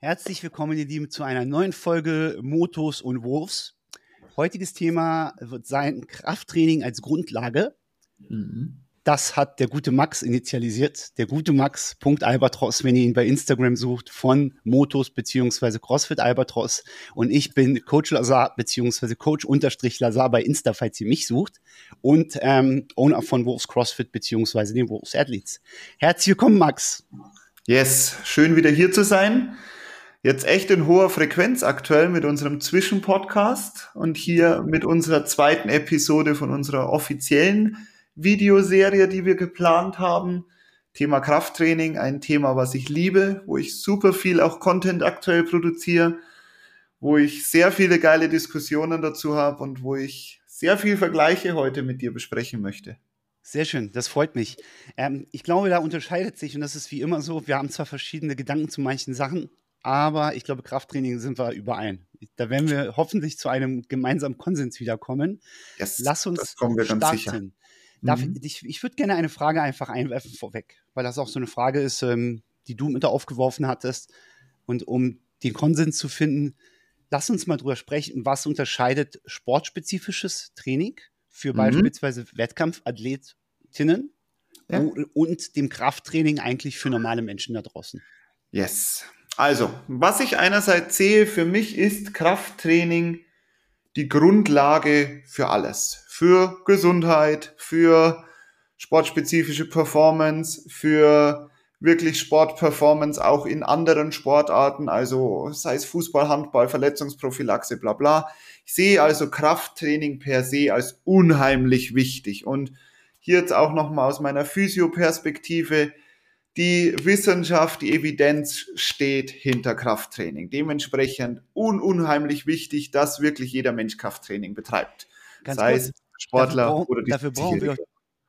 Herzlich willkommen, ihr Lieben, zu einer neuen Folge Motos und Wurfs. Heutiges Thema wird sein Krafttraining als Grundlage. Mhm. Das hat der gute Max initialisiert. Der gute Max. Albatros, wenn ihr ihn bei Instagram sucht, von Motos beziehungsweise CrossFit Albatros. Und ich bin Coach Lazar beziehungsweise Coach unterstrich Lazar bei Insta, falls ihr mich sucht. Und ähm, Owner von Wolves CrossFit beziehungsweise den Wolves Athletes. Herzlich willkommen, Max. Yes, schön wieder hier zu sein. Jetzt echt in hoher Frequenz aktuell mit unserem Zwischenpodcast und hier mit unserer zweiten Episode von unserer offiziellen Videoserie, die wir geplant haben. Thema Krafttraining, ein Thema, was ich liebe, wo ich super viel auch Content aktuell produziere, wo ich sehr viele geile Diskussionen dazu habe und wo ich sehr viel Vergleiche heute mit dir besprechen möchte. Sehr schön, das freut mich. Ähm, ich glaube, da unterscheidet sich, und das ist wie immer so, wir haben zwar verschiedene Gedanken zu manchen Sachen, aber ich glaube, Krafttraining sind wir überein. Da werden wir hoffentlich zu einem gemeinsamen Konsens wiederkommen. Yes, Lass uns starten. Mhm. ich, ich würde gerne eine Frage einfach einwerfen vorweg, weil das auch so eine Frage ist, ähm, die du mit aufgeworfen hattest. Und um den Konsens zu finden, lass uns mal drüber sprechen, was unterscheidet sportspezifisches Training für mhm. beispielsweise Wettkampfathletinnen ja. und dem Krafttraining eigentlich für normale Menschen da draußen. Yes. Also, was ich einerseits sehe, für mich ist Krafttraining die Grundlage für alles. Für Gesundheit, für sportspezifische Performance, für wirklich Sportperformance auch in anderen Sportarten, also sei es Fußball, Handball, Verletzungsprophylaxe, bla bla. Ich sehe also Krafttraining per se als unheimlich wichtig. Und hier jetzt auch nochmal aus meiner Physioperspektive, die Wissenschaft, die Evidenz steht hinter Krafttraining. Dementsprechend un unheimlich wichtig, dass wirklich jeder Mensch Krafttraining betreibt. Ganz Sei kurz, es Sportler dafür brauchen, oder die dafür brauchen, wir auch,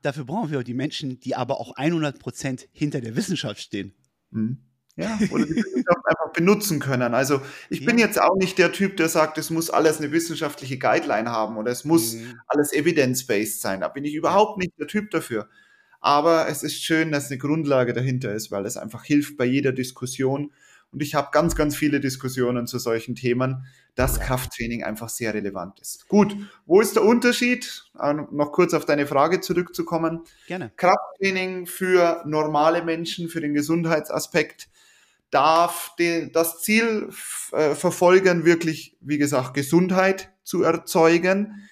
dafür brauchen wir auch die Menschen, die aber auch 100 Prozent hinter der Wissenschaft stehen. Mhm. Ja, oder die Wissenschaft einfach benutzen können. Also ich ja. bin jetzt auch nicht der Typ, der sagt, es muss alles eine wissenschaftliche Guideline haben oder es muss mhm. alles evidence-based sein. Da bin ich überhaupt nicht der Typ dafür. Aber es ist schön, dass eine Grundlage dahinter ist, weil es einfach hilft bei jeder Diskussion. Und ich habe ganz, ganz viele Diskussionen zu solchen Themen, dass Krafttraining einfach sehr relevant ist. Gut, wo ist der Unterschied? Äh, noch kurz auf deine Frage zurückzukommen. Gerne. Krafttraining für normale Menschen, für den Gesundheitsaspekt, darf das Ziel äh, verfolgen, wirklich, wie gesagt, Gesundheit zu erzeugen.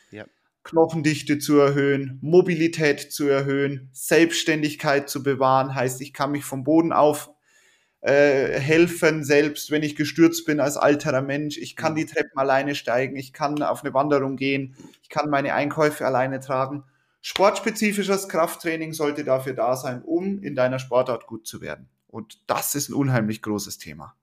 Knochendichte zu erhöhen, Mobilität zu erhöhen, Selbstständigkeit zu bewahren, heißt, ich kann mich vom Boden auf äh, helfen, selbst wenn ich gestürzt bin als alterer Mensch. Ich kann die Treppen alleine steigen, ich kann auf eine Wanderung gehen, ich kann meine Einkäufe alleine tragen. Sportspezifisches Krafttraining sollte dafür da sein, um in deiner Sportart gut zu werden. Und das ist ein unheimlich großes Thema.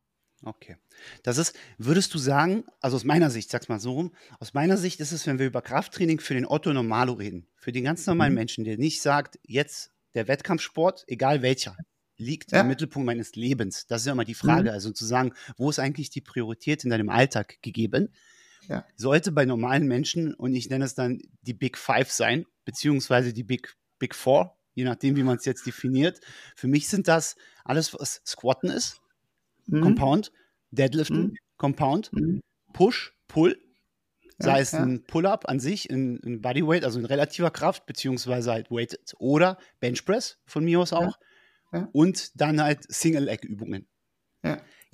Okay. Das ist, würdest du sagen, also aus meiner Sicht, sag's mal so rum, aus meiner Sicht ist es, wenn wir über Krafttraining für den Otto Normalo reden, für den ganz normalen mhm. Menschen, der nicht sagt, jetzt der Wettkampfsport, egal welcher, liegt ja. im Mittelpunkt meines Lebens. Das ist ja immer die Frage. Mhm. Also zu sagen, wo ist eigentlich die Priorität in deinem Alltag gegeben? Ja. Sollte bei normalen Menschen, und ich nenne es dann die Big Five sein, beziehungsweise die Big, Big Four, je nachdem, wie man es jetzt definiert. Für mich sind das alles, was Squatten ist, mhm. Compound, Deadliften, mhm. Compound, mhm. Push, Pull, sei ja, es ja. ein Pull-up an sich in, in Bodyweight, also in relativer Kraft, beziehungsweise halt Weighted oder Benchpress von mir aus auch. Ja, und dann halt Single-Leg-Übungen.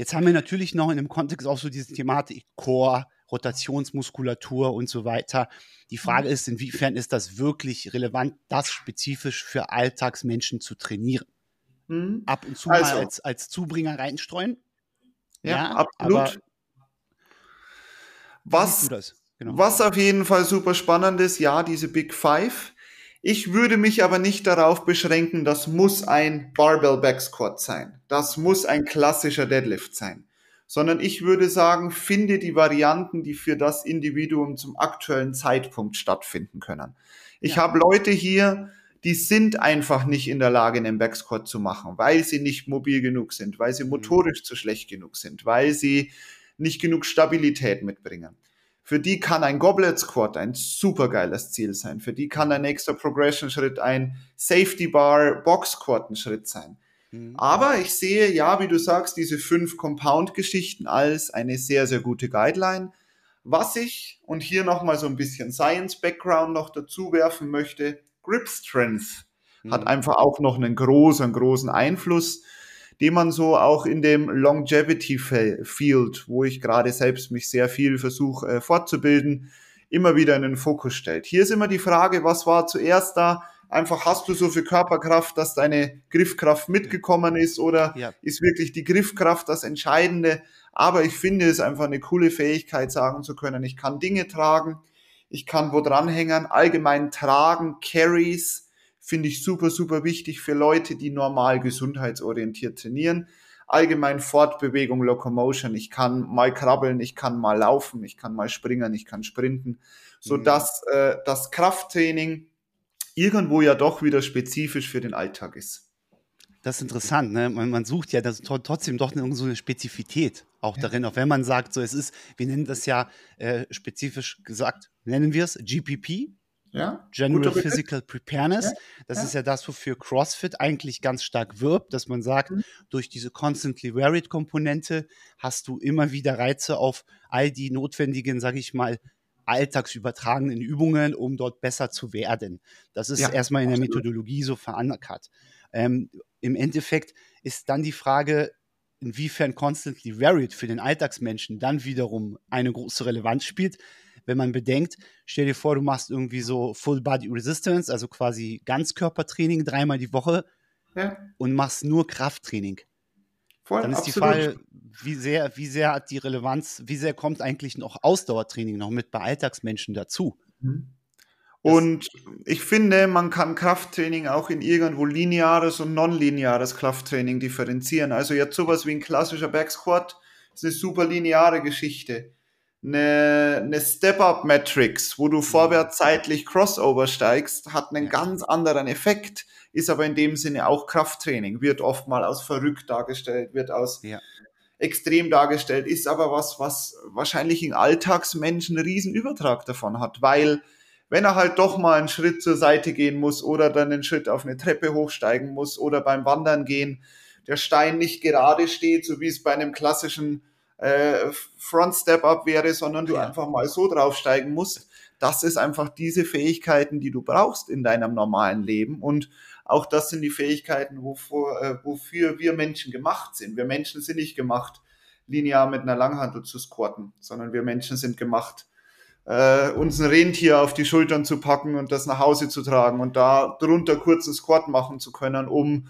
Jetzt haben wir natürlich noch in dem Kontext auch so diese Thematik Core, Rotationsmuskulatur und so weiter. Die Frage mhm. ist, inwiefern ist das wirklich relevant, das spezifisch für Alltagsmenschen zu trainieren? Mhm. Ab und zu also. mal als, als Zubringer reinstreuen. Ja, ja absolut. was, genau. was auf jeden Fall super spannend ist, ja, diese Big Five. Ich würde mich aber nicht darauf beschränken, das muss ein Barbell Back Squat sein. Das muss ein klassischer Deadlift sein. Sondern ich würde sagen, finde die Varianten, die für das Individuum zum aktuellen Zeitpunkt stattfinden können. Ich ja. habe Leute hier, die sind einfach nicht in der Lage, einen Backsquat zu machen, weil sie nicht mobil genug sind, weil sie mhm. motorisch zu schlecht genug sind, weil sie nicht genug Stabilität mitbringen. Für die kann ein Goblet Squat ein supergeiles Ziel sein. Für die kann ein nächster Progression Schritt ein Safety Bar Box Squat ein Schritt sein. Mhm. Aber ich sehe, ja, wie du sagst, diese fünf Compound-Geschichten als eine sehr, sehr gute Guideline. Was ich, und hier nochmal so ein bisschen Science-Background noch dazu werfen möchte, Grip Strength mhm. hat einfach auch noch einen großen, großen Einfluss, den man so auch in dem Longevity Field, wo ich gerade selbst mich sehr viel versuche äh, fortzubilden, immer wieder in den Fokus stellt. Hier ist immer die Frage, was war zuerst da? Einfach hast du so viel Körperkraft, dass deine Griffkraft mitgekommen ist oder ja. ist wirklich die Griffkraft das Entscheidende? Aber ich finde es einfach eine coole Fähigkeit, sagen zu können, ich kann Dinge tragen, ich kann wo dranhängen, allgemein tragen, Carries, finde ich super, super wichtig für Leute, die normal gesundheitsorientiert trainieren. Allgemein Fortbewegung, Locomotion. Ich kann mal krabbeln, ich kann mal laufen, ich kann mal springen, ich kann sprinten, so mhm. dass äh, das Krafttraining irgendwo ja doch wieder spezifisch für den Alltag ist. Das ist interessant, ne? Man, man sucht ja das, trotzdem doch eine, so eine Spezifität auch ja. darin, auch wenn man sagt, so es ist, wir nennen das ja äh, spezifisch gesagt, nennen wir es GPP, ja, General Physical Preparedness. Ja, das ja. ist ja das, wofür CrossFit eigentlich ganz stark wirbt, dass man sagt, mhm. durch diese Constantly Varied Komponente hast du immer wieder Reize auf all die notwendigen, sage ich mal, alltagsübertragenen Übungen, um dort besser zu werden. Das ist ja, erstmal in der Methodologie so verankert. Ähm, Im Endeffekt ist dann die Frage, inwiefern Constantly Varied für den Alltagsmenschen dann wiederum eine große Relevanz spielt wenn man bedenkt, stell dir vor, du machst irgendwie so Full Body Resistance, also quasi Ganzkörpertraining dreimal die Woche ja. und machst nur Krafttraining. Voll, Dann ist absolut. die Frage, wie sehr, wie sehr hat die Relevanz, wie sehr kommt eigentlich noch Ausdauertraining noch mit bei Alltagsmenschen dazu? Mhm. Und ich finde, man kann Krafttraining auch in irgendwo lineares und nonlineares Krafttraining differenzieren. Also jetzt sowas wie ein klassischer Backsquat ist eine super lineare Geschichte eine, eine Step-Up-Matrix, wo du mhm. vorwärts zeitlich Crossover steigst, hat einen ganz anderen Effekt, ist aber in dem Sinne auch Krafttraining, wird oft mal als verrückt dargestellt, wird als ja. extrem dargestellt, ist aber was, was wahrscheinlich in Alltagsmenschen einen riesen Übertrag davon hat, weil wenn er halt doch mal einen Schritt zur Seite gehen muss oder dann einen Schritt auf eine Treppe hochsteigen muss oder beim Wandern gehen, der Stein nicht gerade steht, so wie es bei einem klassischen äh, Front Step Up wäre, sondern du ja. einfach mal so draufsteigen musst. Das ist einfach diese Fähigkeiten, die du brauchst in deinem normalen Leben. Und auch das sind die Fähigkeiten, wofür, äh, wofür wir Menschen gemacht sind. Wir Menschen sind nicht gemacht, linear mit einer Langhantel zu squatten, sondern wir Menschen sind gemacht, äh, uns ein Rentier auf die Schultern zu packen und das nach Hause zu tragen und da drunter kurzen Squat machen zu können, um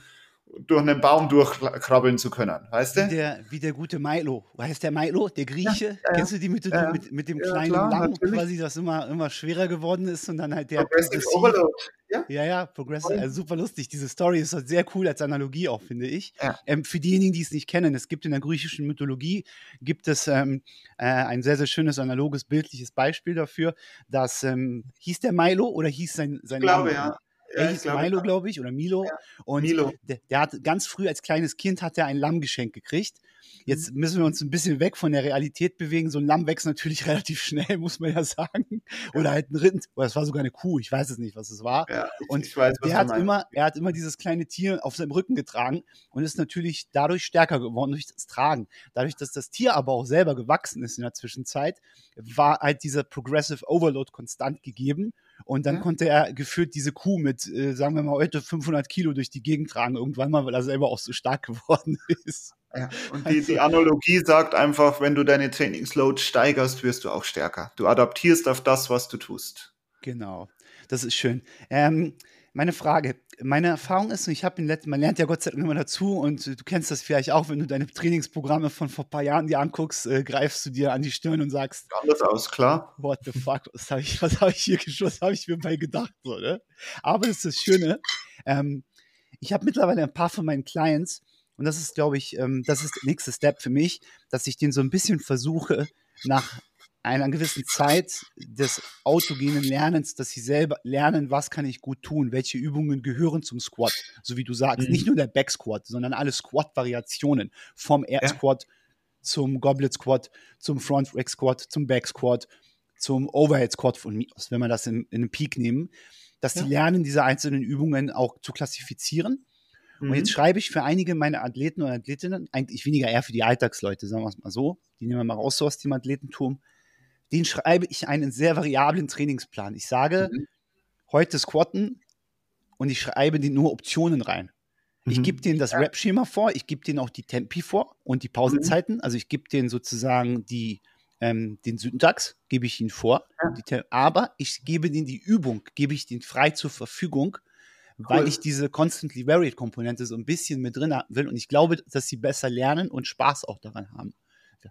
durch einen Baum durchkrabbeln zu können, weißt du? Wie der, wie der gute Milo. Heißt der Milo, der Grieche? Ja, ja, Kennst du die mit, ja, mit, mit dem kleinen klar, Lamm, quasi, das immer, immer schwerer geworden ist und dann halt der Progressive Overload. Ja, ja, ja Progressive. Also super lustig. Diese Story ist halt sehr cool als Analogie auch, finde ich. Ähm, für diejenigen, die es nicht kennen, es gibt in der griechischen Mythologie gibt es ähm, äh, ein sehr, sehr schönes analoges, bildliches Beispiel dafür, dass ähm, hieß der Milo oder hieß sein, sein ich glaube, Name? Ja. Er hieß glaub, Milo, glaube ich, oder Milo. Ja. Und Milo. Der, der, hat ganz früh als kleines Kind hat er ein Lamm geschenkt gekriegt. Jetzt mhm. müssen wir uns ein bisschen weg von der Realität bewegen. So ein Lamm wächst natürlich relativ schnell, muss man ja sagen. Oder halt ein Rind. Oder es war sogar eine Kuh. Ich weiß es nicht, was es war. Ja, ich, und ich weiß, der hat immer, er hat immer dieses kleine Tier auf seinem Rücken getragen und ist natürlich dadurch stärker geworden durch das Tragen. Dadurch, dass das Tier aber auch selber gewachsen ist in der Zwischenzeit, war halt dieser Progressive Overload konstant gegeben. Und dann ja. konnte er gefühlt diese Kuh mit, äh, sagen wir mal, heute 500 Kilo durch die Gegend tragen, irgendwann mal, weil er selber auch so stark geworden ist. Ja. Und die, also, die Analogie sagt einfach, wenn du deine Trainingsload steigerst, wirst du auch stärker. Du adaptierst auf das, was du tust. Genau, das ist schön. Ähm, meine Frage, meine Erfahrung ist, ich habe in letzten, man lernt ja Gott sei Dank immer dazu und du kennst das vielleicht auch, wenn du deine Trainingsprogramme von vor ein paar Jahren dir anguckst, äh, greifst du dir an die Stirn und sagst, anders aus, klar. What the fuck, was habe ich, was habe ich hier geschossen, was habe ich mir bei gedacht, so, ne? Aber das ist das Schöne, ähm, ich habe mittlerweile ein paar von meinen Clients und das ist, glaube ich, ähm, das ist der nächste Step für mich, dass ich den so ein bisschen versuche, nach einer gewissen Zeit des autogenen Lernens, dass sie selber lernen, was kann ich gut tun, welche Übungen gehören zum Squat, so wie du sagst, mhm. nicht nur der Back Squat, sondern alle Squat-Variationen vom Air Squat ja. zum Goblet Squat, zum Front Rack Squat, zum Back Squat, zum Overhead Squat von mir aus, wenn wir das in, in einem Peak nehmen, dass ja. die lernen, diese einzelnen Übungen auch zu klassifizieren Mhm. Und jetzt schreibe ich für einige meiner Athleten und Athletinnen, eigentlich weniger eher für die Alltagsleute, sagen wir es mal so, die nehmen wir mal raus so aus dem Athletentum, den schreibe ich einen sehr variablen Trainingsplan. Ich sage, mhm. heute Squatten und ich schreibe die nur Optionen rein. Ich mhm. gebe denen das Rap-Schema vor, ich gebe denen auch die Tempi vor und die Pausenzeiten. Mhm. Also ich gebe denen sozusagen die, ähm, den Syntax, gebe ich ihnen vor. Ja. aber ich gebe denen die Übung, gebe ich denen frei zur Verfügung, cool. weil ich diese constantly varied Komponente so ein bisschen mit drin haben will. Und ich glaube, dass sie besser lernen und Spaß auch daran haben.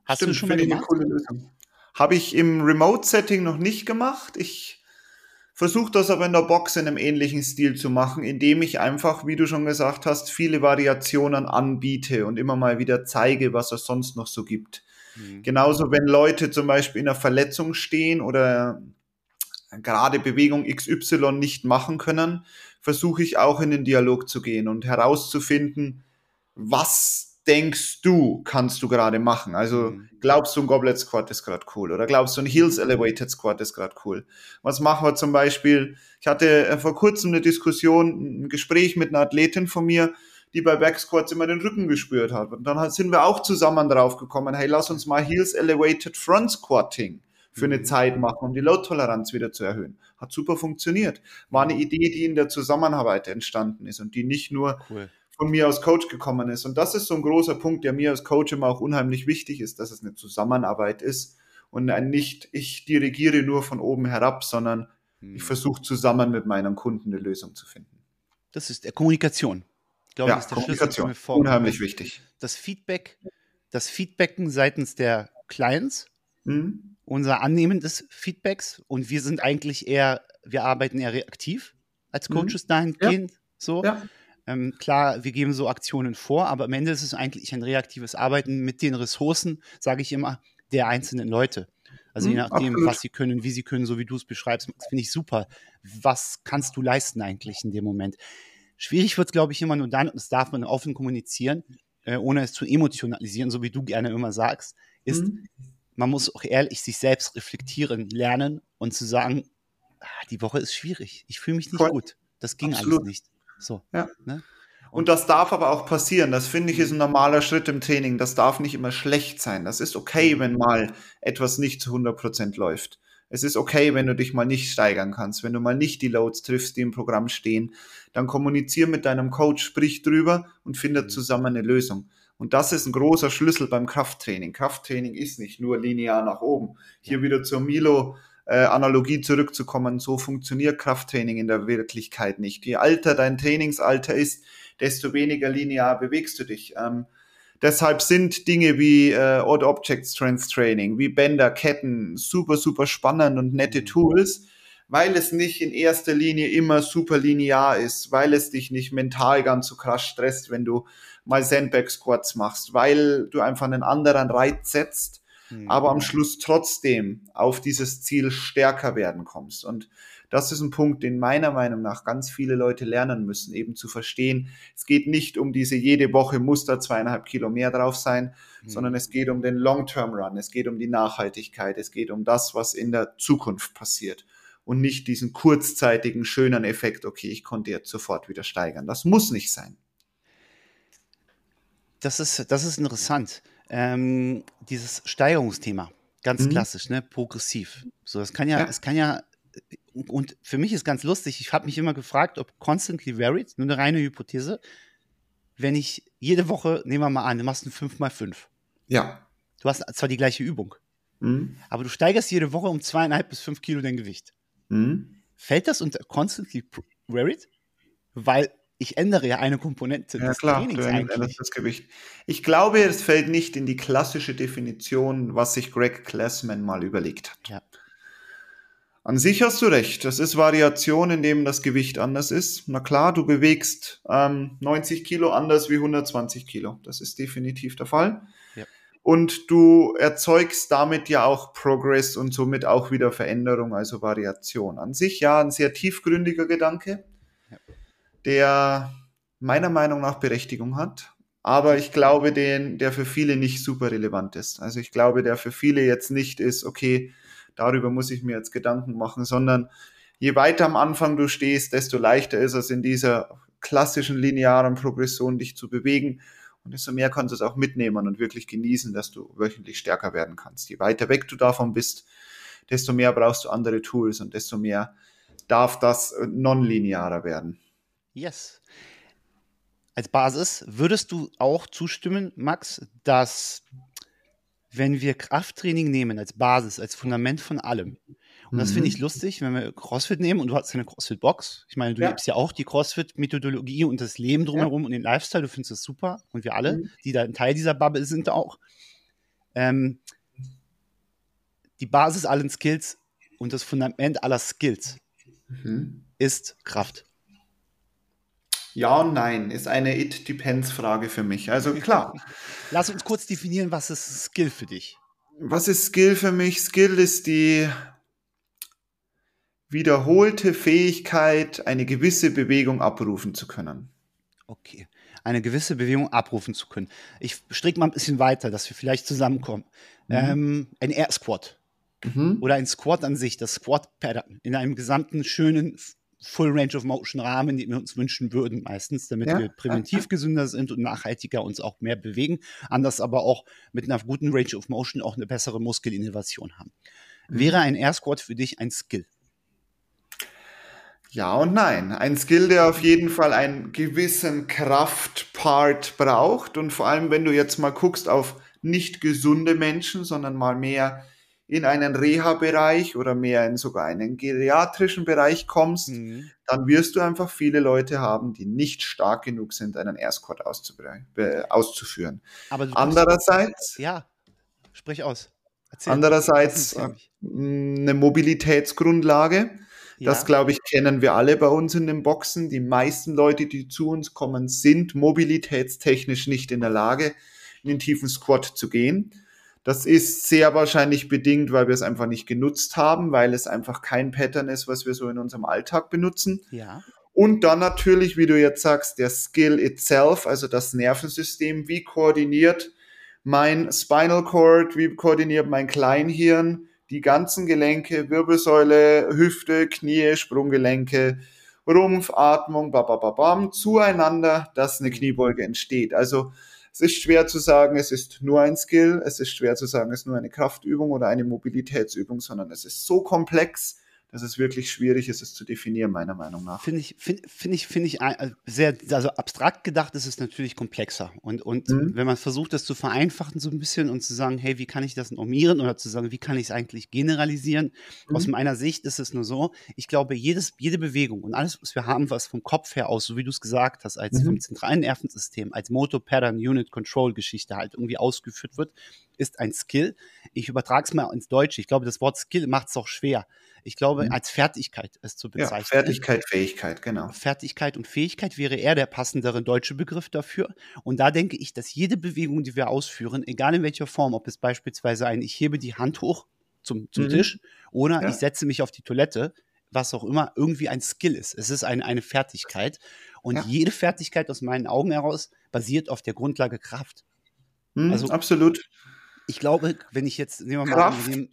Hast Stimmt, du schon mal gemacht? Habe ich im Remote-Setting noch nicht gemacht. Ich Versuche das aber in der Box in einem ähnlichen Stil zu machen, indem ich einfach, wie du schon gesagt hast, viele Variationen anbiete und immer mal wieder zeige, was es sonst noch so gibt. Mhm. Genauso, wenn Leute zum Beispiel in einer Verletzung stehen oder gerade Bewegung XY nicht machen können, versuche ich auch in den Dialog zu gehen und herauszufinden, was denkst du, kannst du gerade machen? Also mhm. glaubst du, ein Goblet Squat ist gerade cool oder glaubst du, ein Heels Elevated Squat ist gerade cool? Was machen wir zum Beispiel? Ich hatte äh, vor kurzem eine Diskussion, ein Gespräch mit einer Athletin von mir, die bei Back Squats immer den Rücken gespürt hat. Und dann sind wir auch zusammen drauf gekommen, hey, lass uns mal Heels Elevated Front Squatting für eine mhm. Zeit machen, um die Load-Toleranz wieder zu erhöhen. Hat super funktioniert. War eine Idee, die in der Zusammenarbeit entstanden ist und die nicht nur cool von mir als Coach gekommen ist. Und das ist so ein großer Punkt, der mir als Coach immer auch unheimlich wichtig ist, dass es eine Zusammenarbeit ist und nicht, ich dirigiere nur von oben herab, sondern hm. ich versuche zusammen mit meinen Kunden eine Lösung zu finden. Das ist der Kommunikation. Ich glaube, ja, das ist der Kommunikation. Schlüssel Unheimlich wichtig. Das Feedback, das Feedbacken seitens der Clients, mhm. unser Annehmen des Feedbacks und wir sind eigentlich eher, wir arbeiten eher reaktiv als mhm. Coaches mhm. dahingehend. Ja. So. Ja. Ähm, klar, wir geben so Aktionen vor, aber am Ende ist es eigentlich ein reaktives Arbeiten mit den Ressourcen, sage ich immer, der einzelnen Leute. Also je mhm, nachdem, Absolut. was sie können, wie sie können, so wie du es beschreibst, finde ich super. Was kannst du leisten eigentlich in dem Moment? Schwierig wird es, glaube ich, immer nur dann, und das darf man offen kommunizieren, äh, ohne es zu emotionalisieren, so wie du gerne immer sagst, ist, mhm. man muss auch ehrlich sich selbst reflektieren, lernen und zu sagen, ah, die Woche ist schwierig, ich fühle mich nicht Voll. gut, das ging Absolut. alles nicht. So. Ja. Ne? Und, das darf aber auch passieren. Das finde ich ist ein normaler Schritt im Training. Das darf nicht immer schlecht sein. Das ist okay, wenn mal etwas nicht zu 100 Prozent läuft. Es ist okay, wenn du dich mal nicht steigern kannst, wenn du mal nicht die Loads triffst, die im Programm stehen. Dann kommunizier mit deinem Coach, sprich drüber und findet mhm. zusammen eine Lösung. Und das ist ein großer Schlüssel beim Krafttraining. Krafttraining ist nicht nur linear nach oben. Hier wieder zur Milo äh, Analogie zurückzukommen, so funktioniert Krafttraining in der Wirklichkeit nicht. Je alter dein Trainingsalter ist, desto weniger linear bewegst du dich. Ähm, deshalb sind Dinge wie äh, Odd Object Strength Training, wie Bänder, Ketten super, super spannend und nette Tools, weil es nicht in erster Linie immer super linear ist, weil es dich nicht mental ganz so krass stresst, wenn du mal Sandbag Squats machst, weil du einfach einen anderen Reiz setzt mhm. aber am Schluss trotzdem auf dieses Ziel stärker werden kommst. Und das ist ein Punkt, den meiner Meinung nach ganz viele Leute lernen müssen, eben zu verstehen. Es geht nicht um diese jede Woche muss da zweieinhalb Kilo mehr drauf sein, mhm. sondern es geht um den Long-Term-Run, es geht um die Nachhaltigkeit, es geht um das, was in der Zukunft passiert und nicht diesen kurzzeitigen schönen Effekt, okay, ich konnte jetzt sofort wieder steigern. Das muss nicht sein. Das ist, das ist interessant ähm, dieses Steigerungsthema, ganz mhm. klassisch, ne, progressiv. So, das kann ja, es kann ja, und für mich ist ganz lustig, ich habe mich immer gefragt, ob constantly varied, nur eine reine Hypothese, wenn ich jede Woche, nehmen wir mal an, du machst ein 5x5. Ja. Du hast zwar die gleiche Übung, mhm. aber du steigerst jede Woche um zweieinhalb bis fünf Kilo dein Gewicht. Mhm. Fällt das unter constantly varied? Weil ich ändere ja eine Komponente ja, des klar, Trainings eigentlich. Das Gewicht. Ich glaube, es fällt nicht in die klassische Definition, was sich Greg Glassman mal überlegt hat. Ja. An sich hast du recht. Das ist Variation, in dem das Gewicht anders ist. Na klar, du bewegst ähm, 90 Kilo anders wie 120 Kilo. Das ist definitiv der Fall. Ja. Und du erzeugst damit ja auch Progress und somit auch wieder Veränderung, also Variation. An sich ja ein sehr tiefgründiger Gedanke der meiner Meinung nach Berechtigung hat, aber ich glaube, den, der für viele nicht super relevant ist. Also ich glaube, der für viele jetzt nicht ist, okay, darüber muss ich mir jetzt Gedanken machen, sondern je weiter am Anfang du stehst, desto leichter ist es in dieser klassischen linearen Progression dich zu bewegen. Und desto mehr kannst du es auch mitnehmen und wirklich genießen, dass du wöchentlich stärker werden kannst. Je weiter weg du davon bist, desto mehr brauchst du andere Tools und desto mehr darf das nonlinearer werden. Yes. Als Basis würdest du auch zustimmen, Max, dass wenn wir Krafttraining nehmen als Basis, als Fundament von allem, und das finde ich mhm. lustig, wenn wir CrossFit nehmen und du hast eine CrossFit-Box. Ich meine, du ja. lebst ja auch die CrossFit-Methodologie und das Leben drumherum ja. und den Lifestyle. Du findest das super. Und wir alle, mhm. die da ein Teil dieser Bubble sind, auch. Ähm, die Basis allen Skills und das Fundament aller Skills mhm. ist Kraft. Ja und nein ist eine It-Depends-Frage für mich. Also klar. Lass uns kurz definieren, was ist Skill für dich? Was ist Skill für mich? Skill ist die wiederholte Fähigkeit, eine gewisse Bewegung abrufen zu können. Okay, eine gewisse Bewegung abrufen zu können. Ich stricke mal ein bisschen weiter, dass wir vielleicht zusammenkommen. Mhm. Ähm, ein Air Squat mhm. oder ein Squat an sich, das Squat Pattern in einem gesamten schönen Full Range of Motion Rahmen, den wir uns wünschen würden, meistens, damit ja. wir präventiv gesünder sind und nachhaltiger uns auch mehr bewegen. Anders aber auch mit einer guten Range of Motion auch eine bessere Muskelinnovation haben. Mhm. Wäre ein Air Squat für dich ein Skill? Ja und nein. Ein Skill, der auf jeden Fall einen gewissen Kraftpart braucht. Und vor allem, wenn du jetzt mal guckst auf nicht gesunde Menschen, sondern mal mehr in einen Reha-Bereich oder mehr in sogar einen geriatrischen Bereich kommst, mhm. dann wirst du einfach viele Leute haben, die nicht stark genug sind, einen Air Squat auszuführen. Aber andererseits, ja, sprich aus. Erzähl. Andererseits eine Mobilitätsgrundlage. Das, ja. glaube ich, kennen wir alle bei uns in den Boxen. Die meisten Leute, die zu uns kommen, sind mobilitätstechnisch nicht in der Lage, in den tiefen Squat zu gehen. Das ist sehr wahrscheinlich bedingt, weil wir es einfach nicht genutzt haben, weil es einfach kein Pattern ist, was wir so in unserem Alltag benutzen. Ja. Und dann natürlich, wie du jetzt sagst, der Skill itself, also das Nervensystem, wie koordiniert mein Spinal Cord, wie koordiniert mein Kleinhirn, die ganzen Gelenke, Wirbelsäule, Hüfte, Knie, Sprunggelenke, Rumpf, Atmung, babababam, zueinander, dass eine Kniebeuge entsteht. Also es ist schwer zu sagen, es ist nur ein Skill, es ist schwer zu sagen, es ist nur eine Kraftübung oder eine Mobilitätsübung, sondern es ist so komplex, dass es wirklich schwierig ist, es zu definieren, meiner Meinung nach. Finde ich, finde find ich, finde ich äh, sehr, also abstrakt gedacht ist es natürlich komplexer. Und, und mhm. wenn man versucht, das zu vereinfachen so ein bisschen und zu sagen, hey, wie kann ich das normieren oder zu sagen, wie kann ich es eigentlich generalisieren? Mhm. Aus meiner Sicht ist es nur so, ich glaube, jedes, jede Bewegung und alles, was wir haben, was vom Kopf her aus, so wie du es gesagt hast, als mhm. vom zentralen Nervensystem, als Motor Pattern Unit Control Geschichte halt irgendwie ausgeführt wird, ist ein Skill. Ich übertrage es mal ins Deutsche. Ich glaube, das Wort Skill macht es auch schwer. Ich glaube, mhm. als Fertigkeit es zu bezeichnen. Ja, Fertigkeit, Fähigkeit, genau. Fertigkeit und Fähigkeit wäre eher der passendere deutsche Begriff dafür. Und da denke ich, dass jede Bewegung, die wir ausführen, egal in welcher Form, ob es beispielsweise ein, ich hebe die Hand hoch zum, zum mhm. Tisch oder ja. ich setze mich auf die Toilette, was auch immer, irgendwie ein Skill ist. Es ist eine, eine Fertigkeit. Und ja. jede Fertigkeit aus meinen Augen heraus basiert auf der Grundlage Kraft. Mhm, also absolut. Ich glaube, wenn ich jetzt, nehmen wir mal, nehmen,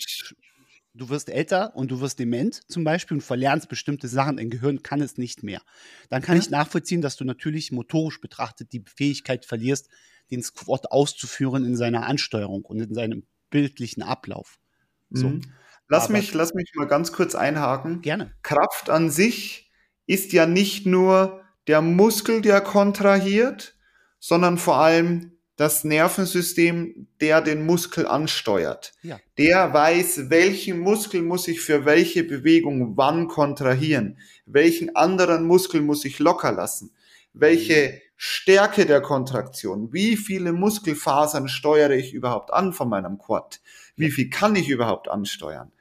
du wirst älter und du wirst dement zum Beispiel und verlernst bestimmte Sachen, dein Gehirn kann es nicht mehr. Dann kann ja. ich nachvollziehen, dass du natürlich motorisch betrachtet die Fähigkeit verlierst, den Squat auszuführen in seiner Ansteuerung und in seinem bildlichen Ablauf. So. Mhm. Lass, mich, lass mich mal ganz kurz einhaken. Gerne. Kraft an sich ist ja nicht nur der Muskel, der kontrahiert, sondern vor allem das Nervensystem, der den Muskel ansteuert. Ja. Der weiß, welchen Muskel muss ich für welche Bewegung wann kontrahieren, welchen anderen Muskel muss ich locker lassen, welche Stärke der Kontraktion, wie viele Muskelfasern steuere ich überhaupt an von meinem Quad, wie viel kann ich überhaupt ansteuern,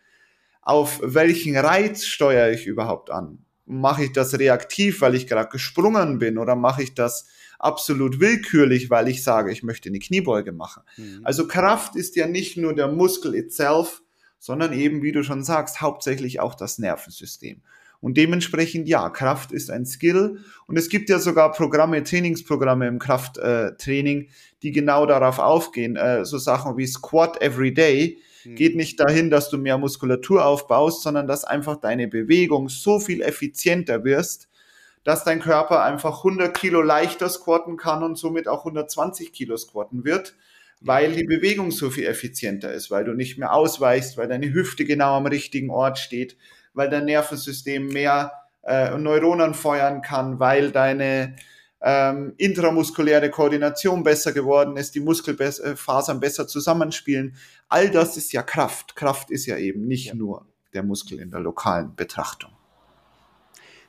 auf welchen Reiz steuere ich überhaupt an, mache ich das reaktiv, weil ich gerade gesprungen bin oder mache ich das absolut willkürlich, weil ich sage, ich möchte eine Kniebeuge machen. Mhm. Also Kraft ist ja nicht nur der Muskel itself, sondern eben, wie du schon sagst, hauptsächlich auch das Nervensystem. Und dementsprechend, ja, Kraft ist ein Skill. Und es gibt ja sogar Programme, Trainingsprogramme im Krafttraining, äh, die genau darauf aufgehen. Äh, so Sachen wie Squat Every Day mhm. geht nicht dahin, dass du mehr Muskulatur aufbaust, sondern dass einfach deine Bewegung so viel effizienter wirst, dass dein Körper einfach 100 Kilo leichter squatten kann und somit auch 120 Kilo squatten wird, weil die Bewegung so viel effizienter ist, weil du nicht mehr ausweichst, weil deine Hüfte genau am richtigen Ort steht, weil dein Nervensystem mehr äh, Neuronen feuern kann, weil deine ähm, intramuskuläre Koordination besser geworden ist, die Muskelfasern besser zusammenspielen. All das ist ja Kraft. Kraft ist ja eben nicht ja. nur der Muskel in der lokalen Betrachtung.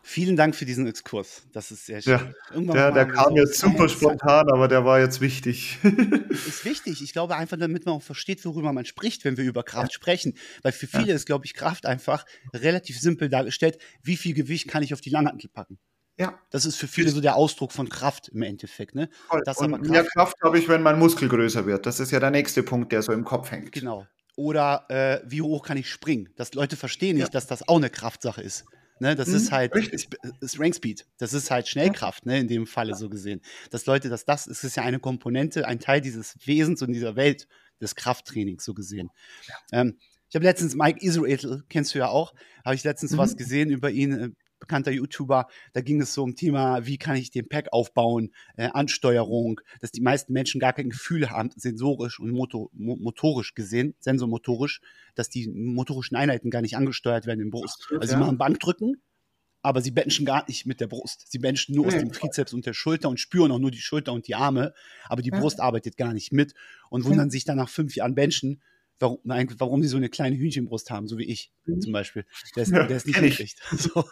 Vielen Dank für diesen Exkurs. Das ist sehr schön. Ja, der, der kam so jetzt super spontan, aber der war jetzt wichtig. ist wichtig. Ich glaube einfach, damit man auch versteht, worüber man spricht, wenn wir über Kraft ja. sprechen. Weil für viele ja. ist, glaube ich, Kraft einfach relativ simpel dargestellt. Wie viel Gewicht kann ich auf die Langhantel packen? Ja. Das ist für viele so der Ausdruck von Kraft im Endeffekt. Ne? Das Und Kraft, mehr Kraft habe ich, wenn mein Muskel größer wird. Das ist ja der nächste Punkt, der so im Kopf hängt. Genau. Oder äh, wie hoch kann ich springen? Dass Leute verstehen nicht, dass das auch eine Kraftsache ist. Ne, das mhm, ist halt richtig. ist Rank Speed. Das ist halt Schnellkraft, ne, in dem Falle so gesehen. Dass Leute, dass das, es ist ja eine Komponente, ein Teil dieses Wesens und dieser Welt des Krafttrainings so gesehen. Ja. Ähm, ich habe letztens Mike Israel, kennst du ja auch, habe ich letztens mhm. was gesehen über ihn, äh, bekannter YouTuber, da ging es so um Thema, wie kann ich den Pack aufbauen, äh, Ansteuerung, dass die meisten Menschen gar kein Gefühl haben, sensorisch und motor, motorisch gesehen, sensormotorisch, dass die motorischen Einheiten gar nicht angesteuert werden im Brust. Also sie machen Bankdrücken, aber sie benchen gar nicht mit der Brust. Sie benchen nur aus dem Trizeps und der Schulter und spüren auch nur die Schulter und die Arme, aber die Brust arbeitet gar nicht mit. Und wundern sich dann nach fünf Jahren Benchen, warum, warum sie so eine kleine Hühnchenbrust haben, so wie ich mhm. zum Beispiel. Der ist, ja, der ist nicht hinkriegt. So.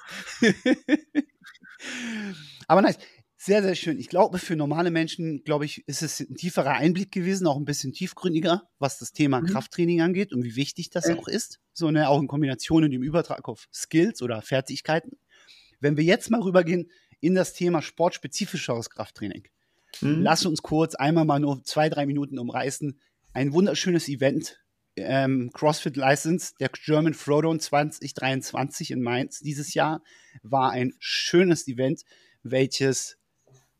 Aber nice. Sehr, sehr schön. Ich glaube, für normale Menschen, glaube ich, ist es ein tieferer Einblick gewesen, auch ein bisschen tiefgründiger, was das Thema mhm. Krafttraining angeht und wie wichtig das ja. auch ist. So eine, auch in Kombination und im Übertrag auf Skills oder Fertigkeiten. Wenn wir jetzt mal rübergehen in das Thema sportspezifischeres Krafttraining. Mhm. Lass uns kurz einmal mal nur zwei, drei Minuten umreißen. Ein wunderschönes Event, ähm, CrossFit License, der German Throwdown 2023 in Mainz dieses Jahr, war ein schönes Event, welches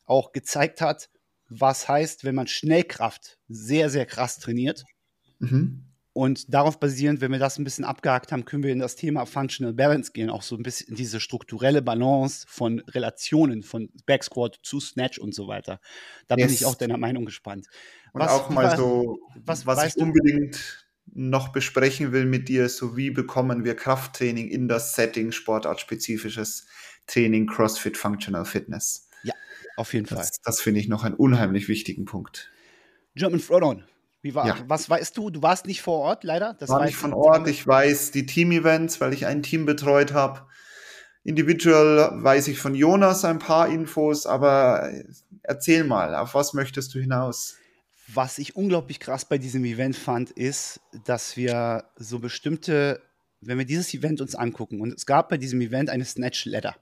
auch gezeigt hat, was heißt, wenn man Schnellkraft sehr, sehr krass trainiert. Mhm. Und darauf basierend, wenn wir das ein bisschen abgehakt haben, können wir in das Thema Functional Balance gehen, auch so ein bisschen in diese strukturelle Balance von Relationen, von Backsquat zu Snatch und so weiter. Da yes. bin ich auch deiner Meinung gespannt. Und was, auch mal so, was, was ich unbedingt noch besprechen will mit dir, so wie bekommen wir Krafttraining in das Setting, sportartspezifisches Training, CrossFit, Functional Fitness. Ja, auf jeden das, Fall. Das finde ich noch einen unheimlich wichtigen Punkt. German Throwdown. Wie war, ja. Was weißt du? Du warst nicht vor Ort, leider. Das war nicht von Ort. Ich weiß die Team-Events, weil ich ein Team betreut habe. Individual weiß ich von Jonas ein paar Infos, aber erzähl mal, auf was möchtest du hinaus? Was ich unglaublich krass bei diesem Event fand, ist, dass wir so bestimmte, wenn wir dieses Event uns angucken, und es gab bei diesem Event eine Snatch Ladder.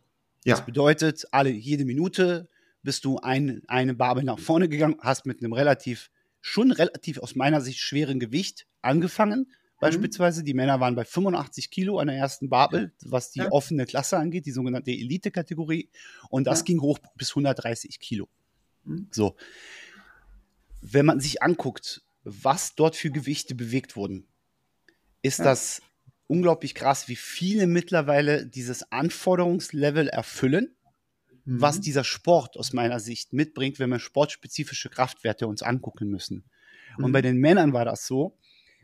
Ja. Das bedeutet, alle jede Minute bist du ein, eine Babel nach vorne gegangen, hast mit einem relativ, schon relativ aus meiner Sicht schweren Gewicht angefangen. Mhm. Beispielsweise, die Männer waren bei 85 Kilo an der ersten Babel, was die ja. offene Klasse angeht, die sogenannte Elite-Kategorie. Und das ja. ging hoch bis 130 Kilo. Mhm. So wenn man sich anguckt, was dort für Gewichte bewegt wurden, ist ja. das unglaublich krass, wie viele mittlerweile dieses Anforderungslevel erfüllen, mhm. was dieser Sport aus meiner Sicht mitbringt, wenn wir sportspezifische Kraftwerte uns angucken müssen. Mhm. Und bei den Männern war das so,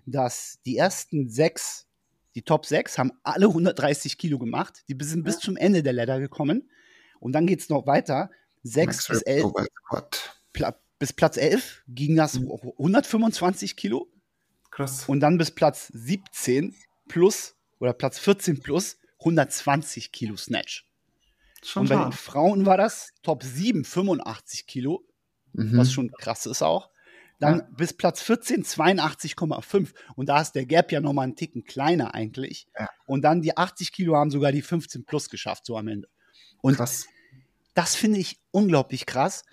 dass die ersten sechs, die Top sechs, haben alle 130 Kilo gemacht. Die sind bis zum Ende der Ladder gekommen. Und dann geht es noch weiter. Sechs bis elf bis Platz 11 ging das 125 mhm. Kilo. Krass. Und dann bis Platz 17 plus oder Platz 14 plus 120 Kilo Snatch. Schon und bei den Frauen war das Top 7 85 Kilo, mhm. was schon krass ist auch. Dann ja. bis Platz 14 82,5. Und da ist der Gap ja nochmal einen Ticken kleiner eigentlich. Ja. Und dann die 80 Kilo haben sogar die 15 plus geschafft, so am Ende. Und krass. das finde ich unglaublich krass,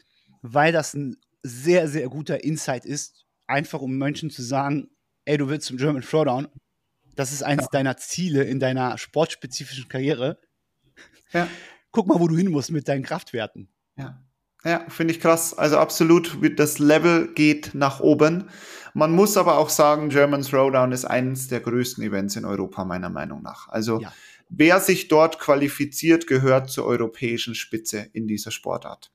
weil das ein sehr, sehr guter Insight ist, einfach um Menschen zu sagen, ey, du willst zum German Throwdown, das ist eines ja. deiner Ziele in deiner sportspezifischen Karriere. Ja. Guck mal, wo du hin musst mit deinen Kraftwerten. Ja. Ja, finde ich krass. Also absolut, das Level geht nach oben. Man muss aber auch sagen, German Throwdown ist eines der größten Events in Europa, meiner Meinung nach. Also ja. wer sich dort qualifiziert, gehört zur europäischen Spitze in dieser Sportart.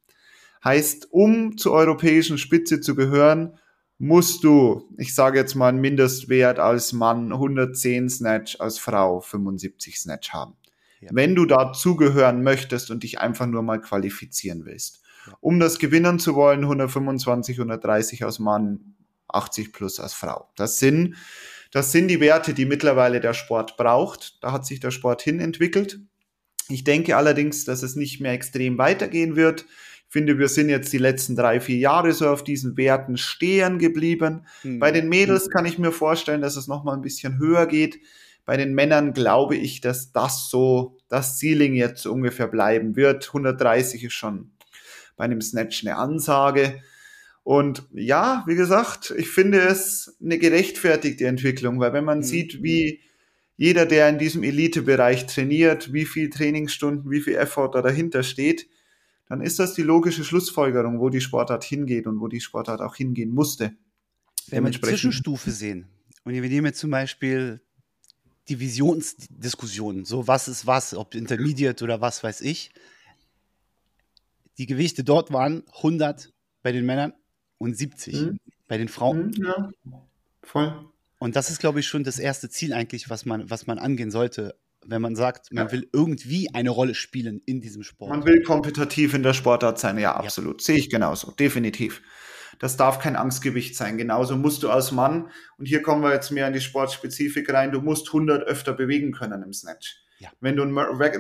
Heißt, um zur europäischen Spitze zu gehören, musst du, ich sage jetzt mal einen Mindestwert als Mann 110 Snatch, als Frau 75 Snatch haben. Ja. Wenn du dazugehören möchtest und dich einfach nur mal qualifizieren willst. Ja. Um das gewinnen zu wollen, 125, 130 als Mann, 80 plus als Frau. Das sind, das sind die Werte, die mittlerweile der Sport braucht. Da hat sich der Sport hin entwickelt. Ich denke allerdings, dass es nicht mehr extrem weitergehen wird finde, wir sind jetzt die letzten drei, vier Jahre so auf diesen Werten stehen geblieben. Mhm. Bei den Mädels kann ich mir vorstellen, dass es nochmal ein bisschen höher geht. Bei den Männern glaube ich, dass das so das Ceiling jetzt ungefähr bleiben wird. 130 ist schon bei einem Snatch eine Ansage. Und ja, wie gesagt, ich finde es eine gerechtfertigte Entwicklung, weil wenn man mhm. sieht, wie jeder, der in diesem Elitebereich trainiert, wie viel Trainingsstunden, wie viel Effort da dahinter steht, dann ist das die logische Schlussfolgerung, wo die Sportart hingeht und wo die Sportart auch hingehen musste. Wenn wir die Zwischenstufe sehen und wir nehmen jetzt zum Beispiel Divisionsdiskussionen, so was ist was, ob Intermediate oder was weiß ich. Die Gewichte dort waren 100 bei den Männern und 70 mhm. bei den Frauen. Mhm, ja, voll. Und das ist, glaube ich, schon das erste Ziel eigentlich, was man, was man angehen sollte wenn man sagt, man ja. will irgendwie eine Rolle spielen in diesem Sport. Man will kompetitiv in der Sportart sein, ja, absolut. Ja. Sehe ich genauso, definitiv. Das darf kein Angstgewicht sein. Genauso musst du als Mann, und hier kommen wir jetzt mehr in die Sportspezifik rein, du musst 100 öfter bewegen können im Snatch. Ja. Wenn du einen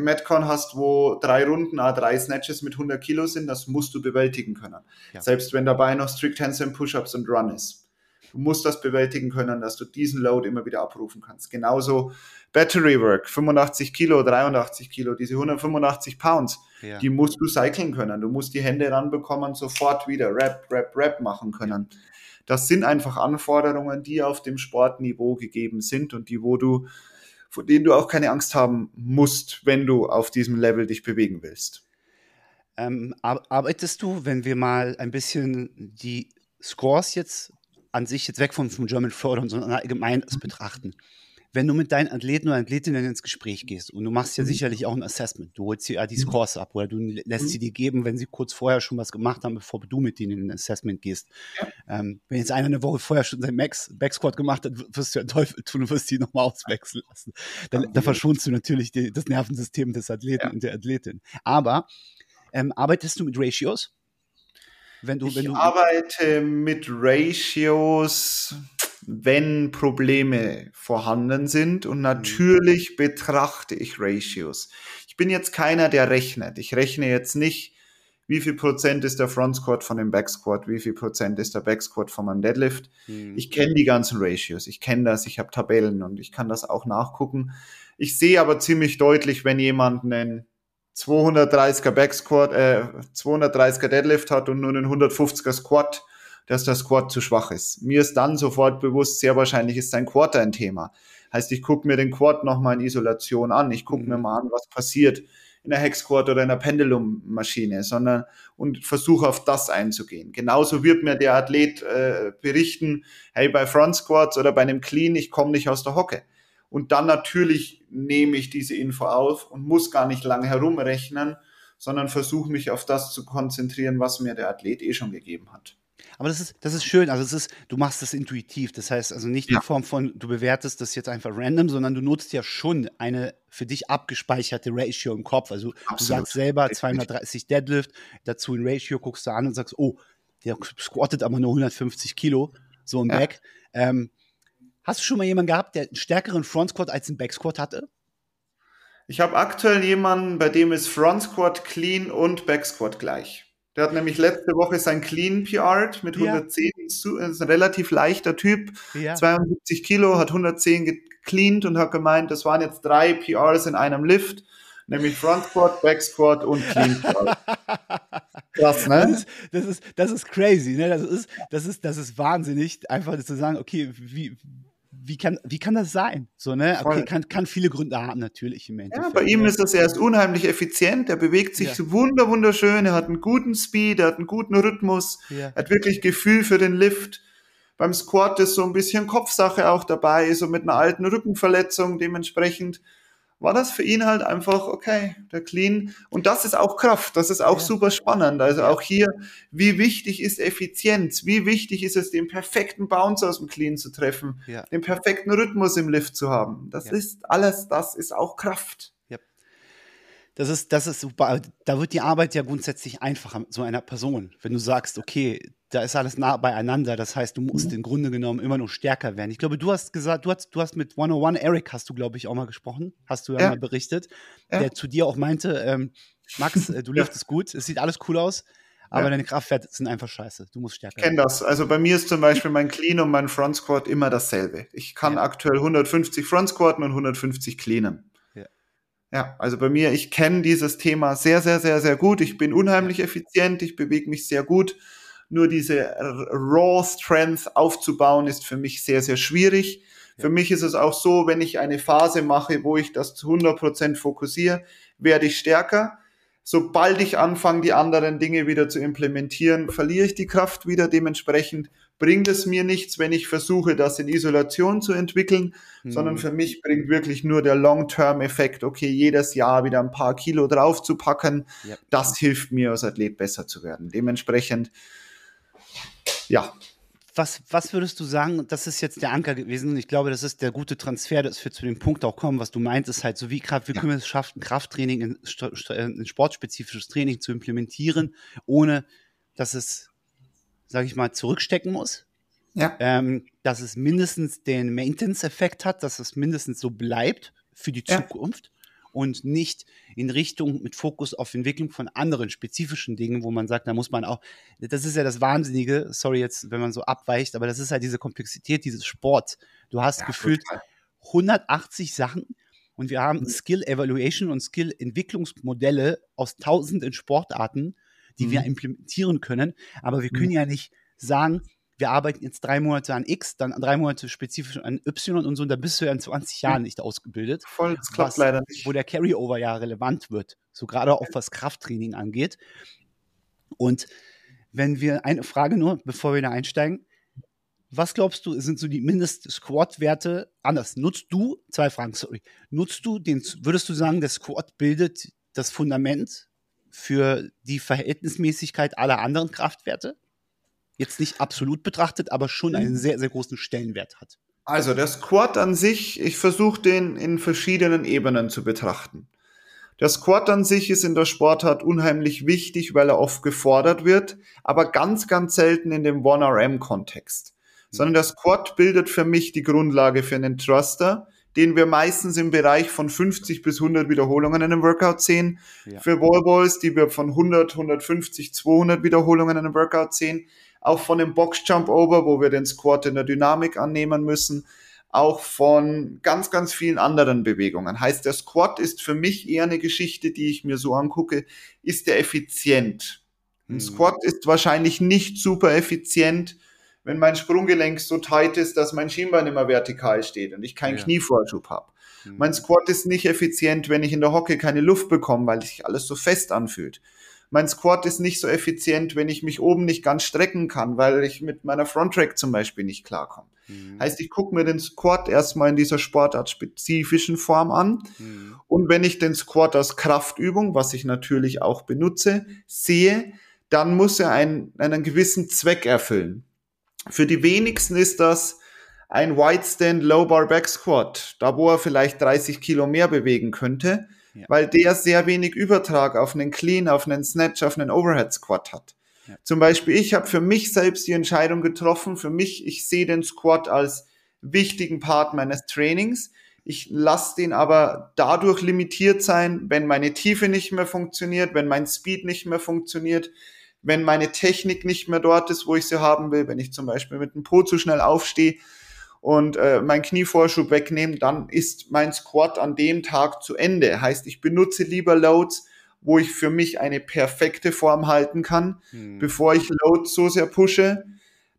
Metcon hast, wo drei Runden, ah, drei Snatches mit 100 Kilo sind, das musst du bewältigen können. Selbst wenn dabei noch Strict Handstand Push-Ups und Run ist. Du musst das bewältigen können, dass du diesen Load immer wieder abrufen kannst. Genauso Battery Work, 85 Kilo, 83 Kilo, diese 185 Pounds, ja. die musst du cyclen können. Du musst die Hände ranbekommen, sofort wieder Rap, Rap, Rap machen können. Das sind einfach Anforderungen, die auf dem Sportniveau gegeben sind und die, wo du, vor denen du auch keine Angst haben musst, wenn du auf diesem Level dich bewegen willst. Ähm, arbeitest du, wenn wir mal ein bisschen die Scores jetzt an sich jetzt weg von, vom German Fördern, sondern allgemein das betrachten. Wenn du mit deinen Athleten oder Athletinnen ins Gespräch gehst und du machst ja mhm. sicherlich auch ein Assessment, du holst ja die mhm. Scores ab oder du lässt mhm. sie dir geben, wenn sie kurz vorher schon was gemacht haben, bevor du mit denen in ein Assessment gehst. Ja. Ähm, wenn jetzt einer eine Woche vorher schon sein Max Backsquat gemacht hat, wirst du ja Teufel tun und wirst die nochmal auswechseln lassen. Dann, da verschonst du natürlich die, das Nervensystem des Athleten ja. und der Athletin. Aber ähm, arbeitest du mit Ratios? Wenn du, wenn ich du arbeite mit Ratios, wenn Probleme vorhanden sind und mhm. natürlich betrachte ich Ratios. Ich bin jetzt keiner, der rechnet. Ich rechne jetzt nicht, wie viel Prozent ist der Front Squat von dem Back Squat, wie viel Prozent ist der Back Squat von meinem Deadlift. Mhm. Ich kenne die ganzen Ratios, ich kenne das, ich habe Tabellen und ich kann das auch nachgucken. Ich sehe aber ziemlich deutlich, wenn jemand einen 230er Backsquat, äh, 230er Deadlift hat und nur einen 150er Squat, dass der Squat zu schwach ist. Mir ist dann sofort bewusst, sehr wahrscheinlich ist sein Quarter ein Thema. Heißt, ich gucke mir den Quad nochmal in Isolation an. Ich gucke mhm. mir mal an, was passiert in der Hexquad oder in der Pendulummaschine, sondern und versuche auf das einzugehen. Genauso wird mir der Athlet äh, berichten, hey, bei Front Squats oder bei einem Clean, ich komme nicht aus der Hocke. Und dann natürlich nehme ich diese Info auf und muss gar nicht lange herumrechnen, sondern versuche mich auf das zu konzentrieren, was mir der Athlet eh schon gegeben hat. Aber das ist, das ist schön. Also es ist, du machst das intuitiv. Das heißt also nicht ja. in Form von, du bewertest das jetzt einfach random, sondern du nutzt ja schon eine für dich abgespeicherte Ratio im Kopf. Also Absolut. du sagst selber 230 Deadlift, dazu ein Ratio guckst du an und sagst, oh, der squattet aber nur 150 Kilo, so ein ja. Back. Ähm, Hast du schon mal jemanden gehabt, der einen stärkeren Front Squat als einen Back Squat hatte? Ich habe aktuell jemanden, bei dem ist Front Squat clean und Back Squat gleich. Der hat nämlich letzte Woche sein Clean PR mit ja. 110, ist ein relativ leichter Typ, ja. 72 Kilo, hat 110 gecleant und hat gemeint, das waren jetzt drei PRs in einem Lift, nämlich Front Squat, Back Squat und Clean PR. Krass, ne? Das ist, das ist, das ist crazy, ne? Das ist, das ist, das ist wahnsinnig, einfach zu sagen, okay, wie, wie kann, wie kann das sein? So, ne? Okay, kann, kann viele Gründe haben, natürlich im Endeffekt. Ja, bei ihm ist das erst unheimlich effizient, er bewegt sich ja. wunder, wunderschön, er hat einen guten Speed, er hat einen guten Rhythmus, ja. er hat wirklich Gefühl für den Lift. Beim Squat ist so ein bisschen Kopfsache auch dabei, so mit einer alten Rückenverletzung dementsprechend. War das für ihn halt einfach, okay, der Clean. Und das ist auch Kraft, das ist auch ja. super spannend. Also auch hier, wie wichtig ist Effizienz? Wie wichtig ist es, den perfekten Bounce aus dem Clean zu treffen, ja. den perfekten Rhythmus im Lift zu haben? Das ja. ist alles, das ist auch Kraft. Das ist, das ist super. Da wird die Arbeit ja grundsätzlich einfacher mit so einer Person. Wenn du sagst, okay, da ist alles nah beieinander. Das heißt, du musst mhm. im Grunde genommen immer noch stärker werden. Ich glaube, du hast gesagt, du hast, du hast mit 101 Eric, hast du, glaube ich, auch mal gesprochen. Hast du ja, ja. mal berichtet. Ja. Der zu dir auch meinte, ähm, Max, äh, du liftest gut, es sieht alles cool aus. Aber ja. deine Kraftwerte sind einfach scheiße. Du musst stärker. Ich kenne das. Also bei mir ist zum Beispiel mein Clean und mein Front Squat immer dasselbe. Ich kann aktuell 150 Front Squatten und 150 Cleanen. Ja, also bei mir, ich kenne dieses Thema sehr, sehr, sehr, sehr gut. Ich bin unheimlich effizient, ich bewege mich sehr gut. Nur diese Raw Strength aufzubauen, ist für mich sehr, sehr schwierig. Ja. Für mich ist es auch so, wenn ich eine Phase mache, wo ich das zu 100 Prozent fokussiere, werde ich stärker. Sobald ich anfange, die anderen Dinge wieder zu implementieren, verliere ich die Kraft wieder. Dementsprechend bringt es mir nichts, wenn ich versuche, das in Isolation zu entwickeln, mhm. sondern für mich bringt wirklich nur der Long-Term-Effekt, okay, jedes Jahr wieder ein paar Kilo draufzupacken. Ja. Das hilft mir als Athlet besser zu werden. Dementsprechend, ja. Was, was würdest du sagen, das ist jetzt der Anker gewesen und ich glaube, das ist der gute Transfer, dass wir zu dem Punkt auch kommen, was du meintest, halt so wie Kraft, wie können wir es schaffen, Krafttraining in, in sportspezifisches Training zu implementieren, ohne dass es sage ich mal, zurückstecken muss. Ja. Ähm, dass es mindestens den Maintenance-Effekt hat, dass es mindestens so bleibt für die ja. Und nicht in Richtung mit Fokus auf Entwicklung von anderen spezifischen Dingen, wo man sagt, da muss man auch, das ist ja das Wahnsinnige, sorry jetzt, wenn man so abweicht, aber das ist halt diese Komplexität dieses Sports. Du hast ja, gefühlt total. 180 Sachen und wir haben mhm. Skill Evaluation und Skill Entwicklungsmodelle aus tausenden Sportarten die mhm. wir implementieren können. Aber wir können mhm. ja nicht sagen, wir arbeiten jetzt drei Monate an X, dann drei Monate spezifisch an Y und so, und da bist du ja in 20 Jahren nicht ausgebildet. Voll, das klappt was, leider nicht. Wo der Carryover ja relevant wird, so gerade auch was Krafttraining angeht. Und wenn wir eine Frage nur, bevor wir da einsteigen, was glaubst du, sind so die Mindest-Squat-Werte anders? Nutzt du, zwei Fragen, sorry, nutzt du den, würdest du sagen, der Squat bildet das Fundament für die Verhältnismäßigkeit aller anderen Kraftwerte? Jetzt nicht absolut betrachtet, aber schon einen sehr, sehr großen Stellenwert hat. Also der Squat an sich, ich versuche den in verschiedenen Ebenen zu betrachten. Der Squat an sich ist in der Sportart unheimlich wichtig, weil er oft gefordert wird, aber ganz, ganz selten in dem 1RM-Kontext. Sondern der Squat bildet für mich die Grundlage für einen Thruster, den wir meistens im Bereich von 50 bis 100 Wiederholungen in einem Workout sehen. Ja. Für Wallballs, die wir von 100, 150, 200 Wiederholungen in einem Workout sehen. Auch von dem Box Jump Over, wo wir den Squat in der Dynamik annehmen müssen. Auch von ganz, ganz vielen anderen Bewegungen. Heißt, der Squat ist für mich eher eine Geschichte, die ich mir so angucke, ist der effizient. Ein hm. Squat ist wahrscheinlich nicht super effizient, wenn mein Sprunggelenk so tight ist, dass mein Schienbein immer vertikal steht und ich keinen ja. Knievorschub habe. Mhm. Mein Squat ist nicht effizient, wenn ich in der Hocke keine Luft bekomme, weil sich alles so fest anfühlt. Mein Squat ist nicht so effizient, wenn ich mich oben nicht ganz strecken kann, weil ich mit meiner Front Track zum Beispiel nicht klarkomme. Mhm. Heißt, ich gucke mir den Squat erstmal in dieser Sportart spezifischen Form an. Mhm. Und wenn ich den Squat als Kraftübung, was ich natürlich auch benutze, sehe, dann muss er einen, einen gewissen Zweck erfüllen. Für die wenigsten ist das ein White Stand Low Bar Back Squat, da wo er vielleicht 30 Kilo mehr bewegen könnte, ja. weil der sehr wenig Übertrag auf einen Clean, auf einen Snatch, auf einen Overhead Squat hat. Ja. Zum Beispiel, ich habe für mich selbst die Entscheidung getroffen, für mich, ich sehe den Squat als wichtigen Part meines Trainings. Ich lasse den aber dadurch limitiert sein, wenn meine Tiefe nicht mehr funktioniert, wenn mein Speed nicht mehr funktioniert, wenn meine Technik nicht mehr dort ist, wo ich sie haben will, wenn ich zum Beispiel mit dem Po zu schnell aufstehe und äh, mein Knievorschub wegnehme, dann ist mein Squat an dem Tag zu Ende. Heißt, ich benutze lieber Loads, wo ich für mich eine perfekte Form halten kann, hm. bevor ich Loads so sehr pushe,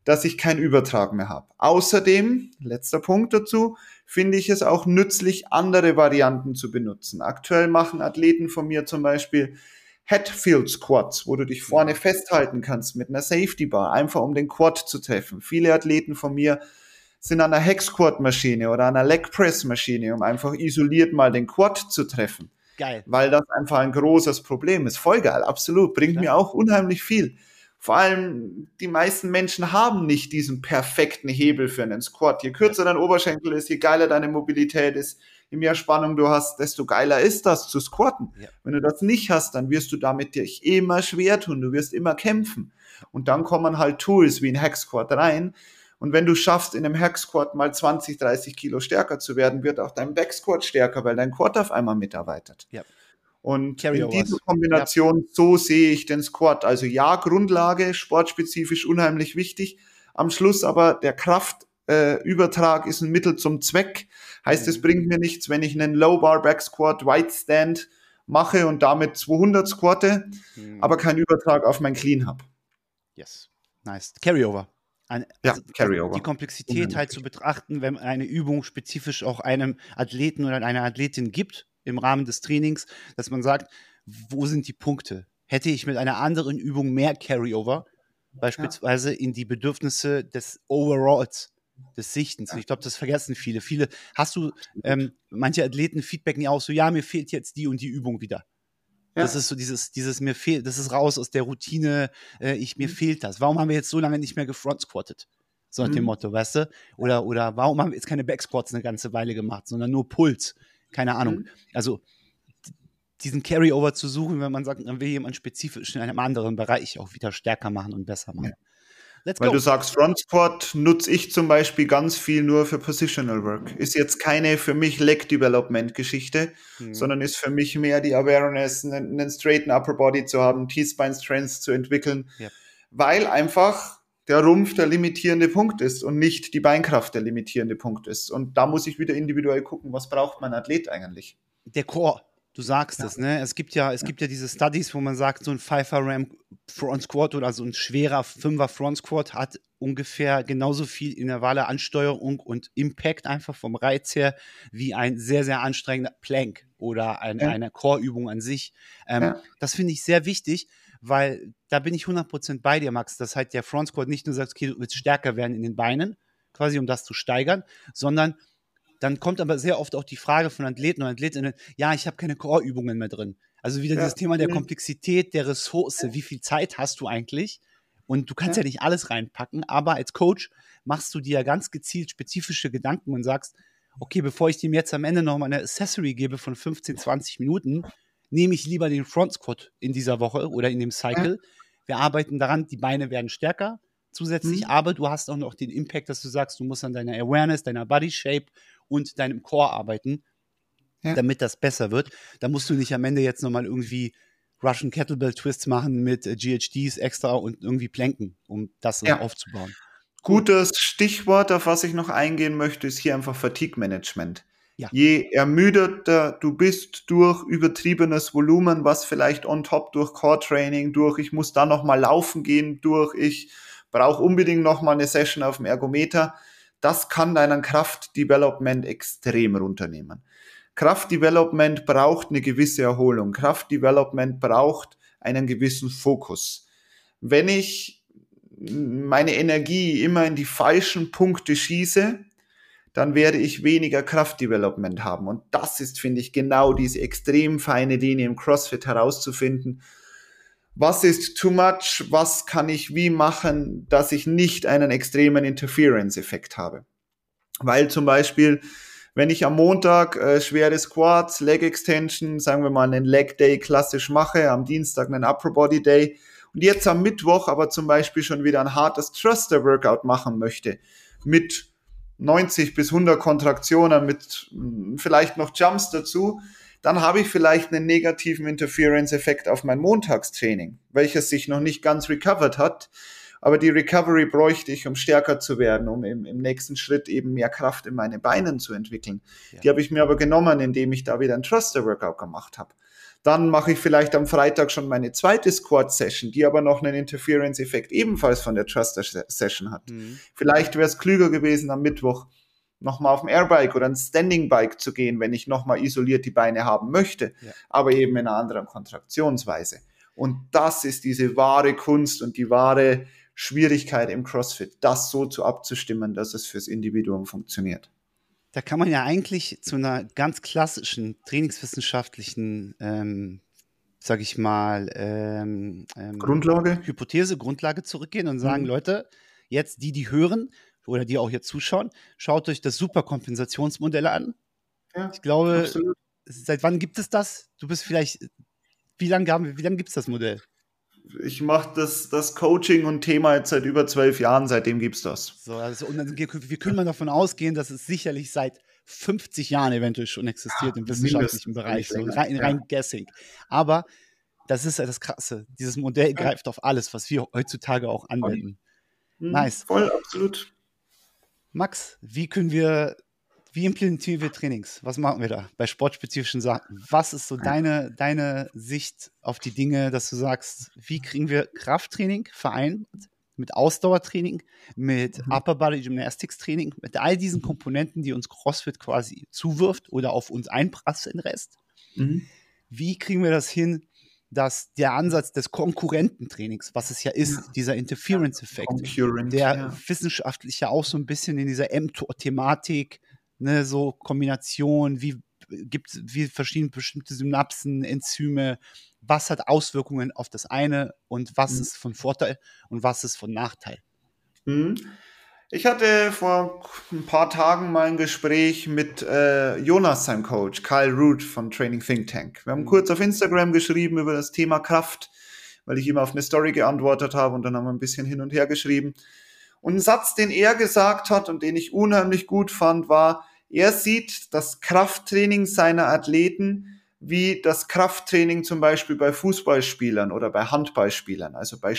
dass ich keinen Übertrag mehr habe. Außerdem, letzter Punkt dazu, finde ich es auch nützlich, andere Varianten zu benutzen. Aktuell machen Athleten von mir zum Beispiel Headfield Squats, wo du dich vorne festhalten kannst mit einer Safety Bar, einfach um den Quad zu treffen. Viele Athleten von mir sind an einer Hex Squat Maschine oder an einer Leg Press Maschine, um einfach isoliert mal den Quad zu treffen. Geil. Weil das einfach ein großes Problem ist. Voll geil, absolut. Bringt ja. mir auch unheimlich viel. Vor allem, die meisten Menschen haben nicht diesen perfekten Hebel für einen Squat. Je kürzer dein Oberschenkel ist, je geiler deine Mobilität ist, je mehr Spannung du hast, desto geiler ist das zu squatten. Ja. Wenn du das nicht hast, dann wirst du damit dich immer schwer tun. Du wirst immer kämpfen. Und dann kommen halt Tools wie ein Hack Squat rein, und wenn du schaffst, in einem Hack Squat mal 20, 30 Kilo stärker zu werden, wird auch dein Back Squat stärker, weil dein Quad auf einmal mitarbeitet. Ja. Und Carry in dieser Kombination, ja. so sehe ich den Squat. Also ja, Grundlage, sportspezifisch unheimlich wichtig. Am Schluss aber der Kraftübertrag äh, ist ein Mittel zum Zweck. Heißt, es mhm. bringt mir nichts, wenn ich einen Low Bar Back Squat, White Stand mache und damit 200 squatte, mhm. aber keinen Übertrag auf mein Clean habe. Yes. Nice. Carryover. Ein, ja, also. Die Komplexität halt zu betrachten, wenn eine Übung spezifisch auch einem Athleten oder einer Athletin gibt im Rahmen des Trainings, dass man sagt, wo sind die Punkte? Hätte ich mit einer anderen Übung mehr Carryover, beispielsweise ja. in die Bedürfnisse des Overalls, des Sichtens. Und ich glaube, das vergessen viele. Viele, hast du, ähm, manche Athleten feedbacken ja auch so, ja, mir fehlt jetzt die und die Übung wieder. Ja. Das ist so dieses, dieses mir fehlt, das ist raus aus der Routine, äh, ich, mir mhm. fehlt das. Warum haben wir jetzt so lange nicht mehr gefront squatted? So nach mhm. dem Motto, weißt du? Oder, oder warum haben wir jetzt keine Backsquats eine ganze Weile gemacht, sondern nur Puls? Keine Ahnung. Mhm. Also diesen Carryover zu suchen, wenn man sagt, dann will jemand spezifisch in einem anderen Bereich auch wieder stärker machen und besser machen. Ja. Let's Weil go. du sagst, Front Squat nutze ich zum Beispiel ganz viel nur für Positional Work. Ist jetzt keine für mich Leg Development Geschichte, mhm. sondern ist für mich mehr die Awareness, einen, einen straighten Upper Body zu haben, T-Spine Strength zu entwickeln, ja. weil einfach der Rumpf der limitierende Punkt ist und nicht die Beinkraft der limitierende Punkt ist. Und da muss ich wieder individuell gucken, was braucht mein Athlet eigentlich? Der Core. Du sagst ja. es, ne? Es gibt ja, es ja. gibt ja diese Studies, wo man sagt, so ein Pfeiffer Ram Front Squat oder so ein schwerer Fünfer Front Squat hat ungefähr genauso viel intervalle Ansteuerung und Impact einfach vom Reiz her wie ein sehr, sehr anstrengender Plank oder ein, ja. eine Core-Übung an sich. Ähm, das finde ich sehr wichtig, weil da bin ich 100% bei dir, Max, dass halt der Front Squat nicht nur sagt, okay, du willst stärker werden in den Beinen, quasi um das zu steigern, sondern dann kommt aber sehr oft auch die Frage von Athleten und Athletinnen, ja, ich habe keine Core-Übungen mehr drin. Also wieder ja. dieses Thema der Komplexität, der Ressource, wie viel Zeit hast du eigentlich? Und du kannst ja. ja nicht alles reinpacken, aber als Coach machst du dir ja ganz gezielt spezifische Gedanken und sagst, okay, bevor ich dem jetzt am Ende noch mal eine Accessory gebe von 15, 20 Minuten, nehme ich lieber den Front Squat in dieser Woche oder in dem Cycle. Wir arbeiten daran, die Beine werden stärker zusätzlich, mhm. aber du hast auch noch den Impact, dass du sagst, du musst an deiner Awareness, deiner Body Shape und deinem Core arbeiten, ja. damit das besser wird. Da musst du nicht am Ende jetzt nochmal irgendwie Russian Kettlebell Twists machen mit äh, GHDs extra und irgendwie planken, um das ja. aufzubauen. Gutes Stichwort, auf was ich noch eingehen möchte, ist hier einfach Fatigue Management. Ja. Je ermüdeter du bist durch übertriebenes Volumen, was vielleicht on top durch Core Training, durch ich muss da noch mal laufen gehen, durch ich brauche unbedingt noch mal eine Session auf dem Ergometer, das kann deinen Kraftdevelopment extrem runternehmen. Kraftdevelopment braucht eine gewisse Erholung. Kraftdevelopment braucht einen gewissen Fokus. Wenn ich meine Energie immer in die falschen Punkte schieße, dann werde ich weniger Kraftdevelopment haben. Und das ist, finde ich, genau diese extrem feine Linie im CrossFit herauszufinden was ist too much, was kann ich wie machen, dass ich nicht einen extremen Interference-Effekt habe. Weil zum Beispiel, wenn ich am Montag äh, schwere Squats, Leg Extension, sagen wir mal einen Leg Day klassisch mache, am Dienstag einen Upper Body Day und jetzt am Mittwoch aber zum Beispiel schon wieder ein hartes Thruster Workout machen möchte mit 90 bis 100 Kontraktionen, mit hm, vielleicht noch Jumps dazu, dann habe ich vielleicht einen negativen Interference-Effekt auf mein Montagstraining, welches sich noch nicht ganz recovered hat. Aber die Recovery bräuchte ich, um stärker zu werden, um im, im nächsten Schritt eben mehr Kraft in meine Beinen zu entwickeln. Ja. Die habe ich mir aber genommen, indem ich da wieder ein Thruster-Workout gemacht habe. Dann mache ich vielleicht am Freitag schon meine zweite Squat-Session, die aber noch einen Interference-Effekt ebenfalls von der Thruster-Session hat. Mhm. Vielleicht wäre es klüger gewesen, am Mittwoch nochmal auf dem Airbike oder ein Standing Bike zu gehen, wenn ich nochmal isoliert die Beine haben möchte, ja. aber eben in einer anderen Kontraktionsweise. Und das ist diese wahre Kunst und die wahre Schwierigkeit im CrossFit, das so zu abzustimmen, dass es fürs Individuum funktioniert. Da kann man ja eigentlich zu einer ganz klassischen trainingswissenschaftlichen, ähm, sage ich mal, ähm, ähm, Grundlage, Hypothese, Grundlage zurückgehen und sagen, mhm. Leute, jetzt die, die hören oder die auch jetzt zuschauen, schaut euch das Superkompensationsmodell an. Ja, ich glaube, absolut. seit wann gibt es das? Du bist vielleicht, wie lange, wie lange gibt es das Modell? ich mache das, das Coaching und Thema jetzt seit über zwölf Jahren, seitdem gibt es das. So, also, und dann, wir können mal davon ausgehen, dass es sicherlich seit 50 Jahren eventuell schon existiert ja, im wissenschaftlichen Bereich, so rein, rein ja. Guessing. Aber das ist ja das Krasse. Dieses Modell greift auf alles, was wir heutzutage auch anwenden. Mhm, nice. Voll, absolut. Max, wie können wir wie implementieren wir Trainings? Was machen wir da bei sportspezifischen Sachen? Was ist so deine, deine Sicht auf die Dinge, dass du sagst, wie kriegen wir Krafttraining vereint mit Ausdauertraining, mit mhm. Upper Body Gymnastics Training, mit all diesen Komponenten, die uns CrossFit quasi zuwirft oder auf uns einprasseln Rest? Mhm. Wie kriegen wir das hin, dass der Ansatz des Konkurrententrainings, was es ja ist, ja. dieser Interference-Effekt, der ja. wissenschaftlich ja auch so ein bisschen in dieser mTOR-Thematik ne, so Kombination, wie gibt es wie verschiedene bestimmte Synapsen, Enzyme, was hat Auswirkungen auf das eine und was mhm. ist von Vorteil und was ist von Nachteil. Mhm. Ich hatte vor ein paar Tagen mal ein Gespräch mit äh, Jonas, seinem Coach, Kyle Root von Training Think Tank. Wir haben mhm. kurz auf Instagram geschrieben über das Thema Kraft, weil ich ihm auf eine Story geantwortet habe und dann haben wir ein bisschen hin und her geschrieben. Und ein Satz, den er gesagt hat und den ich unheimlich gut fand, war, er sieht das Krafttraining seiner Athleten wie das Krafttraining zum Beispiel bei Fußballspielern oder bei Handballspielern, also bei mhm.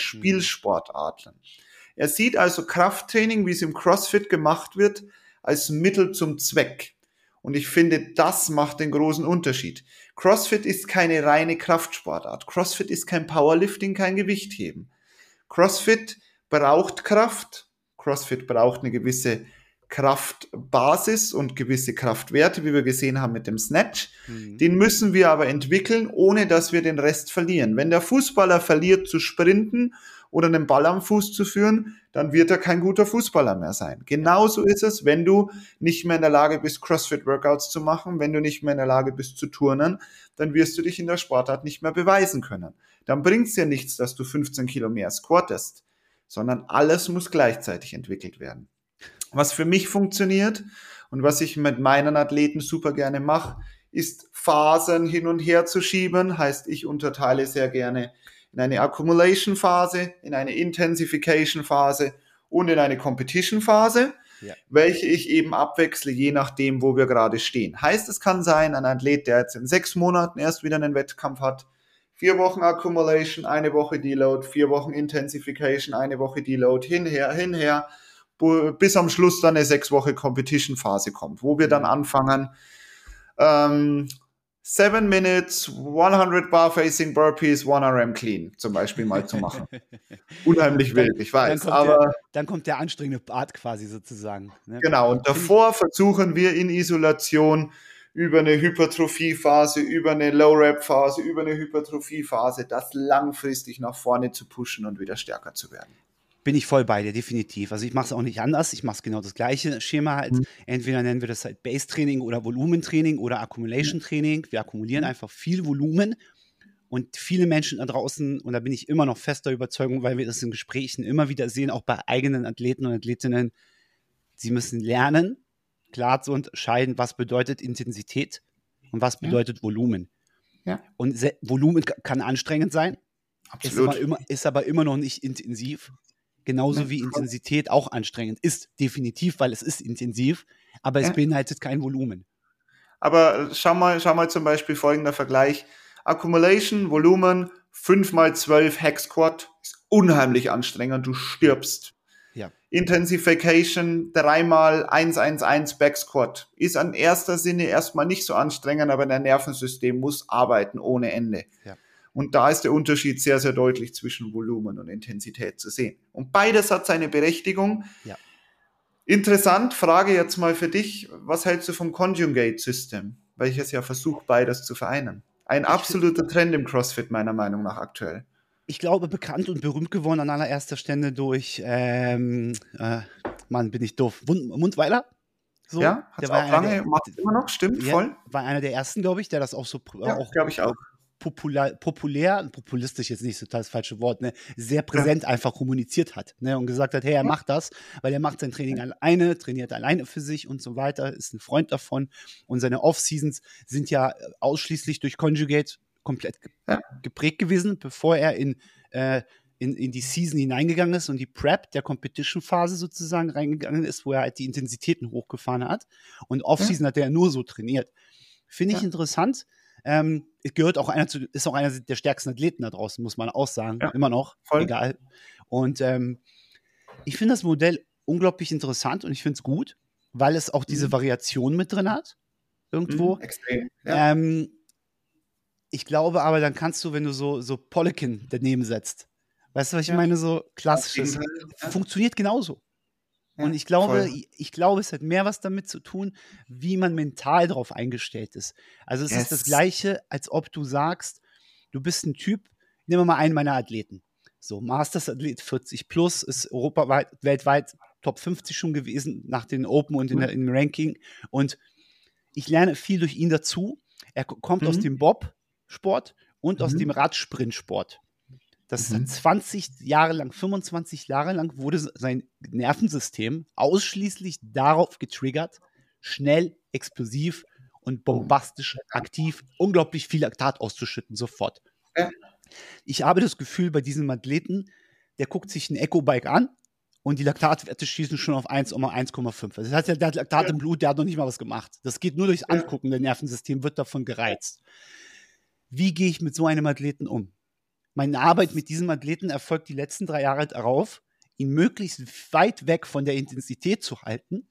Er sieht also Krafttraining, wie es im CrossFit gemacht wird, als Mittel zum Zweck. Und ich finde, das macht den großen Unterschied. CrossFit ist keine reine Kraftsportart. CrossFit ist kein Powerlifting, kein Gewichtheben. CrossFit braucht Kraft. CrossFit braucht eine gewisse Kraftbasis und gewisse Kraftwerte, wie wir gesehen haben mit dem Snatch. Mhm. Den müssen wir aber entwickeln, ohne dass wir den Rest verlieren. Wenn der Fußballer verliert zu sprinten oder einen Ball am Fuß zu führen, dann wird er kein guter Fußballer mehr sein. Genauso ist es, wenn du nicht mehr in der Lage bist, CrossFit-Workouts zu machen, wenn du nicht mehr in der Lage bist zu turnen, dann wirst du dich in der Sportart nicht mehr beweisen können. Dann bringt es dir nichts, dass du 15 Kilo mehr squattest, sondern alles muss gleichzeitig entwickelt werden. Was für mich funktioniert und was ich mit meinen Athleten super gerne mache, ist Phasen hin und her zu schieben. Heißt, ich unterteile sehr gerne in eine Accumulation Phase, in eine Intensification Phase und in eine Competition Phase, ja. welche ich eben abwechsle, je nachdem, wo wir gerade stehen. Heißt, es kann sein, ein Athlet, der jetzt in sechs Monaten erst wieder einen Wettkampf hat, vier Wochen Accumulation, eine Woche Deload, vier Wochen Intensification, eine Woche Deload, hinher, hinher bis am Schluss dann eine sechs Woche Competition Phase kommt, wo wir dann anfangen, ähm, Seven Minutes, 100 Bar Facing Burpees, 1 RM Clean zum Beispiel mal zu machen. Unheimlich wild, ich weiß. Dann aber der, dann kommt der anstrengende Part quasi sozusagen. Ne? Genau, und davor versuchen wir in Isolation über eine Hypertrophiephase, über eine Low-Rap-Phase, über eine Hypertrophiephase, das langfristig nach vorne zu pushen und wieder stärker zu werden bin ich voll bei dir, definitiv. Also ich mache es auch nicht anders. Ich mache es genau das gleiche Schema halt. Mhm. Entweder nennen wir das halt Base-Training oder Volumentraining oder Accumulation-Training. Wir akkumulieren mhm. einfach viel Volumen. Und viele Menschen da draußen, und da bin ich immer noch fester Überzeugung, weil wir das in Gesprächen immer wieder sehen, auch bei eigenen Athleten und Athletinnen, sie müssen lernen, klar zu unterscheiden, was bedeutet Intensität und was bedeutet ja. Volumen. Ja. Und Volumen kann anstrengend sein, Absolut. Ist aber, immer, ist aber immer noch nicht intensiv. Genauso wie Intensität auch anstrengend ist, definitiv, weil es ist intensiv, aber es beinhaltet kein Volumen. Aber schau mal, schau mal zum Beispiel folgender Vergleich. Accumulation, Volumen, 5 mal 12 Hack Squat ist unheimlich anstrengend, du stirbst. Ja. Intensification, 3 mal 111 Back Squat ist an erster Sinne erstmal nicht so anstrengend, aber dein Nervensystem muss arbeiten ohne Ende. Ja. Und da ist der Unterschied sehr, sehr deutlich zwischen Volumen und Intensität zu sehen. Und beides hat seine Berechtigung. Ja. Interessant, Frage jetzt mal für dich, was hältst du vom Conjugate System, welches ja versucht, beides zu vereinen? Ein absoluter Trend im CrossFit meiner Meinung nach aktuell. ich glaube, bekannt und berühmt geworden an allererster Stelle durch, ähm, äh, Mann, bin ich doof, Mundweiler. So, ja, hat auch lange, macht immer noch, stimmt, ja, voll. War einer der ersten, glaube ich, der das auch so ja, glaube ich auch. Populär, populär, populistisch jetzt nicht so das falsche Wort, ne, sehr präsent ja. einfach kommuniziert hat ne, und gesagt hat, hey, er macht das, weil er macht sein Training alleine, trainiert alleine für sich und so weiter, ist ein Freund davon und seine Off-Seasons sind ja ausschließlich durch Conjugate komplett geprägt gewesen, bevor er in äh, in, in die Season hineingegangen ist und die Prep der Competition-Phase sozusagen reingegangen ist, wo er halt die Intensitäten hochgefahren hat. Und Off-Season ja. hat er nur so trainiert. Finde ich interessant. Ähm, gehört auch einer zu, ist auch einer der stärksten Athleten da draußen, muss man auch sagen. Ja. Immer noch. Voll. Egal. Und ähm, ich finde das Modell unglaublich interessant und ich finde es gut, weil es auch diese mhm. Variation mit drin hat. Irgendwo. Mhm, extrem. Ja. Ähm, ich glaube aber, dann kannst du, wenn du so, so Polikin daneben setzt, Weißt du, was ich ja. meine? So klassisches. Funktioniert genauso. Ja, und ich glaube, ich, ich, glaube, es hat mehr was damit zu tun, wie man mental darauf eingestellt ist. Also es yes. ist das Gleiche, als ob du sagst, du bist ein Typ, nehmen wir mal einen meiner Athleten. So, Masters-Athlet 40 plus, ist europaweit, weltweit Top 50 schon gewesen nach den Open und in der, im Ranking. Und ich lerne viel durch ihn dazu. Er kommt mhm. aus dem Bob-Sport und mhm. aus dem Radsprint-Sport. Das mhm. 20 Jahre lang, 25 Jahre lang wurde sein Nervensystem ausschließlich darauf getriggert, schnell, explosiv und bombastisch aktiv, unglaublich viel Laktat auszuschütten, sofort. Ja. Ich habe das Gefühl, bei diesem Athleten, der guckt sich ein Echo-Bike an und die Laktatwerte schießen schon auf 1,1,5. Also das heißt, der hat Laktat ja. im Blut, der hat noch nicht mal was gemacht. Das geht nur durchs Angucken, der Nervensystem wird davon gereizt. Wie gehe ich mit so einem Athleten um? Meine Arbeit mit diesem Athleten erfolgt die letzten drei Jahre darauf, ihn möglichst weit weg von der Intensität zu halten,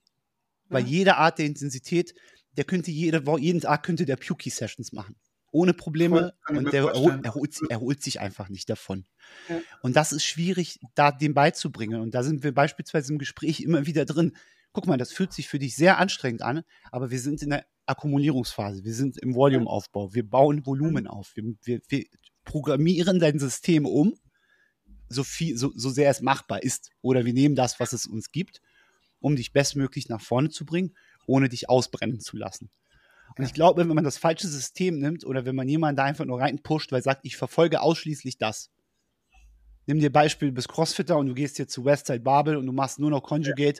weil jede Art der Intensität, der könnte jede jeden Tag könnte der Puki-Sessions machen. Ohne Probleme und der erholt, erholt, erholt, sich einfach nicht davon. Ja. Und das ist schwierig, da dem beizubringen. Und da sind wir beispielsweise im Gespräch immer wieder drin. Guck mal, das fühlt sich für dich sehr anstrengend an, aber wir sind in der Akkumulierungsphase, wir sind im Volumeaufbau, wir bauen Volumen auf, wir, wir, wir programmieren dein System um, so, viel, so, so sehr es machbar ist. Oder wir nehmen das, was es uns gibt, um dich bestmöglich nach vorne zu bringen, ohne dich ausbrennen zu lassen. Und ich glaube, wenn man das falsche System nimmt oder wenn man jemanden da einfach nur reinpusht, weil sagt, ich verfolge ausschließlich das. Nimm dir Beispiel, du bist Crossfitter und du gehst jetzt zu Westside Babel und du machst nur noch Conjugate.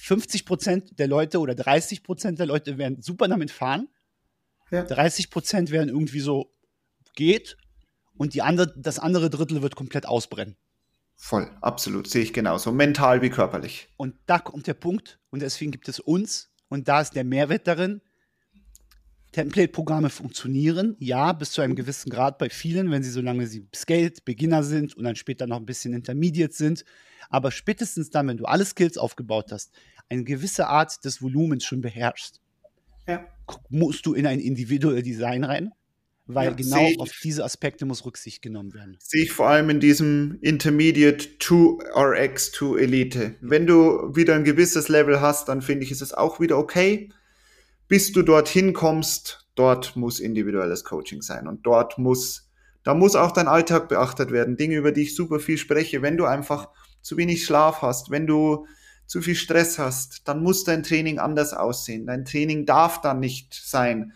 50% der Leute oder 30% der Leute werden super damit fahren. Ja. 30% werden irgendwie so, geht und die andere, das andere Drittel wird komplett ausbrennen. Voll, absolut, sehe ich genauso, mental wie körperlich. Und da kommt der Punkt und deswegen gibt es uns und da ist der Mehrwert darin. Template-Programme funktionieren, ja, bis zu einem gewissen Grad bei vielen, wenn sie solange sie Scaled, Beginner sind und dann später noch ein bisschen Intermediate sind. Aber spätestens dann, wenn du alle Skills aufgebaut hast, eine gewisse Art des Volumens schon beherrschst, ja. musst du in ein individuelles Design rein weil ja, genau auf diese Aspekte muss Rücksicht genommen werden. Sehe ich vor allem in diesem Intermediate to RX to Elite. Wenn du wieder ein gewisses Level hast, dann finde ich, ist es auch wieder okay. Bis du dorthin kommst, dort muss individuelles Coaching sein und dort muss, da muss auch dein Alltag beachtet werden. Dinge, über die ich super viel spreche. Wenn du einfach zu wenig Schlaf hast, wenn du zu viel Stress hast, dann muss dein Training anders aussehen. Dein Training darf dann nicht sein,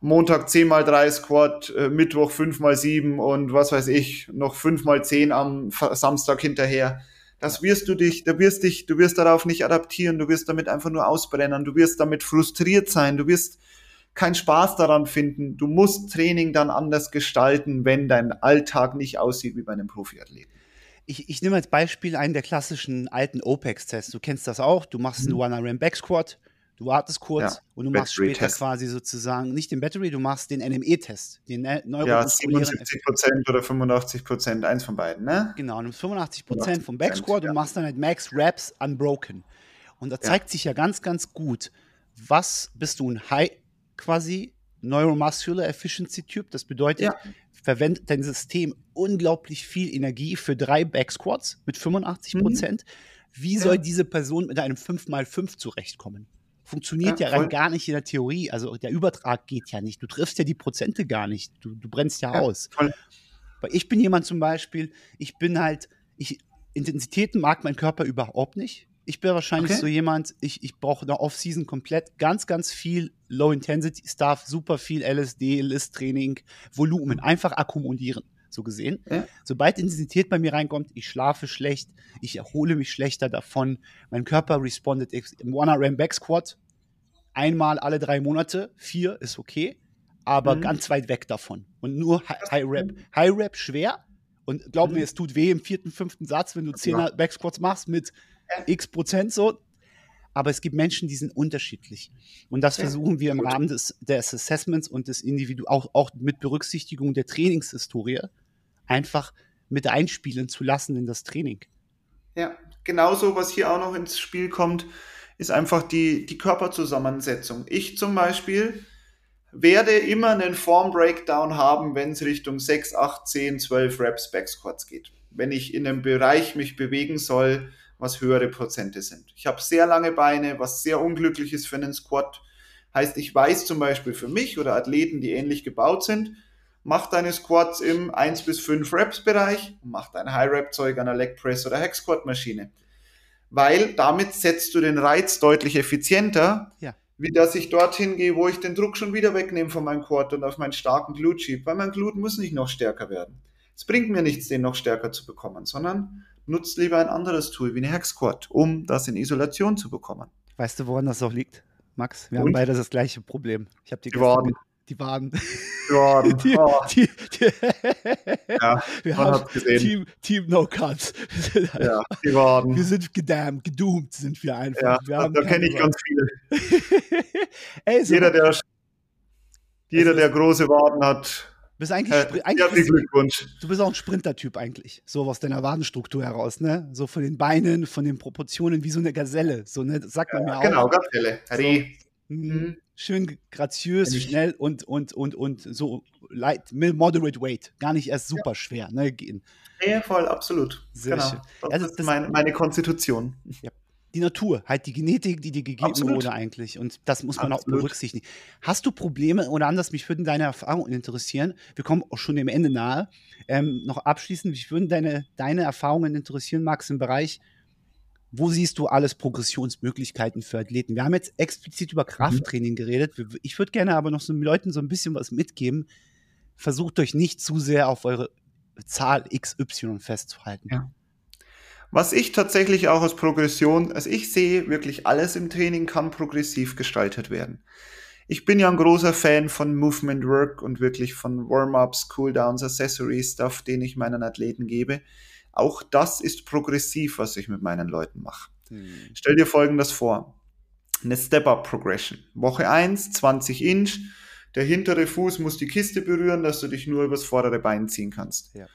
Montag 10 mal 3 Squat, äh, Mittwoch 5 mal 7 und was weiß ich, noch 5 mal 10 am Samstag hinterher. Das wirst du dich, da wirst dich, du wirst darauf nicht adaptieren, du wirst damit einfach nur ausbrennen, du wirst damit frustriert sein, du wirst keinen Spaß daran finden. Du musst Training dann anders gestalten, wenn dein Alltag nicht aussieht wie bei einem Profiathleten. Ich, ich nehme als Beispiel einen der klassischen alten OPEX-Tests. Du kennst das auch. Du machst einen mhm. One-Arm-Back-Squat Du wartest kurz ja, und du machst später quasi sozusagen nicht den Battery, du machst den NME-Test, den ne Ja, 77 Prozent oder 85 Prozent, eins von beiden, ne? Genau, und 85 Prozent vom Backsquat ja. und machst dann halt Max Reps unbroken. Und da zeigt ja. sich ja ganz, ganz gut, was bist du ein High quasi Neuromuscular Efficiency Typ. Das bedeutet, ja. verwendet dein System unglaublich viel Energie für drei Backsquats mit 85 Prozent. Mhm. Wie soll diese Person mit einem 5x5 zurechtkommen? Funktioniert ja, ja rein gar nicht in der Theorie. Also der Übertrag geht ja nicht. Du triffst ja die Prozente gar nicht. Du, du brennst ja, ja aus. Voll. Weil ich bin jemand zum Beispiel, ich bin halt, ich, Intensitäten mag mein Körper überhaupt nicht. Ich bin wahrscheinlich okay. so jemand, ich, ich brauche eine Off-Season komplett ganz, ganz viel Low-Intensity-Stuff, super viel LSD, List-Training, Volumen, einfach akkumulieren, so gesehen. Ja. Sobald Intensität bei mir reinkommt, ich schlafe schlecht, ich erhole mich schlechter davon, mein Körper respondet im One-RM Back Squat einmal alle drei Monate, vier ist okay, aber mhm. ganz weit weg davon. Und nur High Rap. High Rap schwer. Und glaub mhm. mir, es tut weh im vierten, fünften Satz, wenn du 10er Back Squats machst mit x Prozent so. Aber es gibt Menschen, die sind unterschiedlich. Und das versuchen wir im Rahmen des, des Assessments und des Individu auch, auch mit Berücksichtigung der Trainingshistorie einfach mit einspielen zu lassen in das Training. Ja, genauso, was hier auch noch ins Spiel kommt, ist einfach die, die Körperzusammensetzung. Ich zum Beispiel werde immer einen Form-Breakdown haben, wenn es Richtung 6, 8, 10, 12 Reps Backsquats geht. Wenn ich in einem Bereich mich bewegen soll, was höhere Prozente sind. Ich habe sehr lange Beine, was sehr unglücklich ist für einen Squat. Heißt, ich weiß zum Beispiel für mich oder Athleten, die ähnlich gebaut sind, mach deine Squats im 1 bis 5 Reps Bereich und mach dein High Rep Zeug an einer Leg Press oder Hack Squat Maschine. Weil damit setzt du den Reiz deutlich effizienter, ja. wie dass ich dorthin gehe, wo ich den Druck schon wieder wegnehme von meinem Quad und auf meinen starken Glut schiebe, weil mein Glut muss nicht noch stärker werden. Es bringt mir nichts, den noch stärker zu bekommen, sondern nutzt lieber ein anderes Tool wie eine Hack Squad, um das in Isolation zu bekommen. Weißt du, woran das auch liegt, Max? Wir Und? haben beide das gleiche Problem. Ich habe die, die Waden. Die Waden. Die oh. die, die, ja, wir haben Team, Team No Cuts. Ja, die Waden. Wir sind gedammt, gedoomt sind wir einfach. Ja, wir da kenne ich ganz viele. Ey, so jeder, der, jeder, der große Waden hat, bist eigentlich, äh, eigentlich Glückwunsch. Du bist auch ein Sprintertyp eigentlich, so aus deiner Wadenstruktur heraus, ne? So von den Beinen, von den Proportionen wie so eine Gazelle, so ne, das sagt man ja, mir genau, auch. Genau, Gazelle. So, mhm. mhm. Schön graziös, schnell und und und und so light, moderate weight, gar nicht erst super ja. schwer, ne? Gehen. Ja, voll, absolut. Sehr genau. schön. Das, ja, das ist meine, meine Konstitution. Ja die Natur, halt die Genetik, die dir gegeben Absolut. wurde eigentlich. Und das muss man Absolut. auch berücksichtigen. Hast du Probleme oder anders, mich würden deine Erfahrungen interessieren. Wir kommen auch schon dem Ende nahe. Ähm, noch abschließend, mich würden deine, deine Erfahrungen interessieren, Max, im Bereich, wo siehst du alles Progressionsmöglichkeiten für Athleten? Wir haben jetzt explizit über Krafttraining geredet. Ich würde gerne aber noch so den Leuten so ein bisschen was mitgeben. Versucht euch nicht zu sehr auf eure Zahl XY festzuhalten. Ja. Was ich tatsächlich auch als Progression, also ich sehe wirklich alles im Training kann progressiv gestaltet werden. Ich bin ja ein großer Fan von Movement Work und wirklich von Warm-ups, Cooldowns, Accessories, Stuff, den ich meinen Athleten gebe. Auch das ist progressiv, was ich mit meinen Leuten mache. Hm. Stell dir folgendes vor. Eine Step-Up-Progression. Woche 1, 20 Inch. Der hintere Fuß muss die Kiste berühren, dass du dich nur übers vordere Bein ziehen kannst. Ja.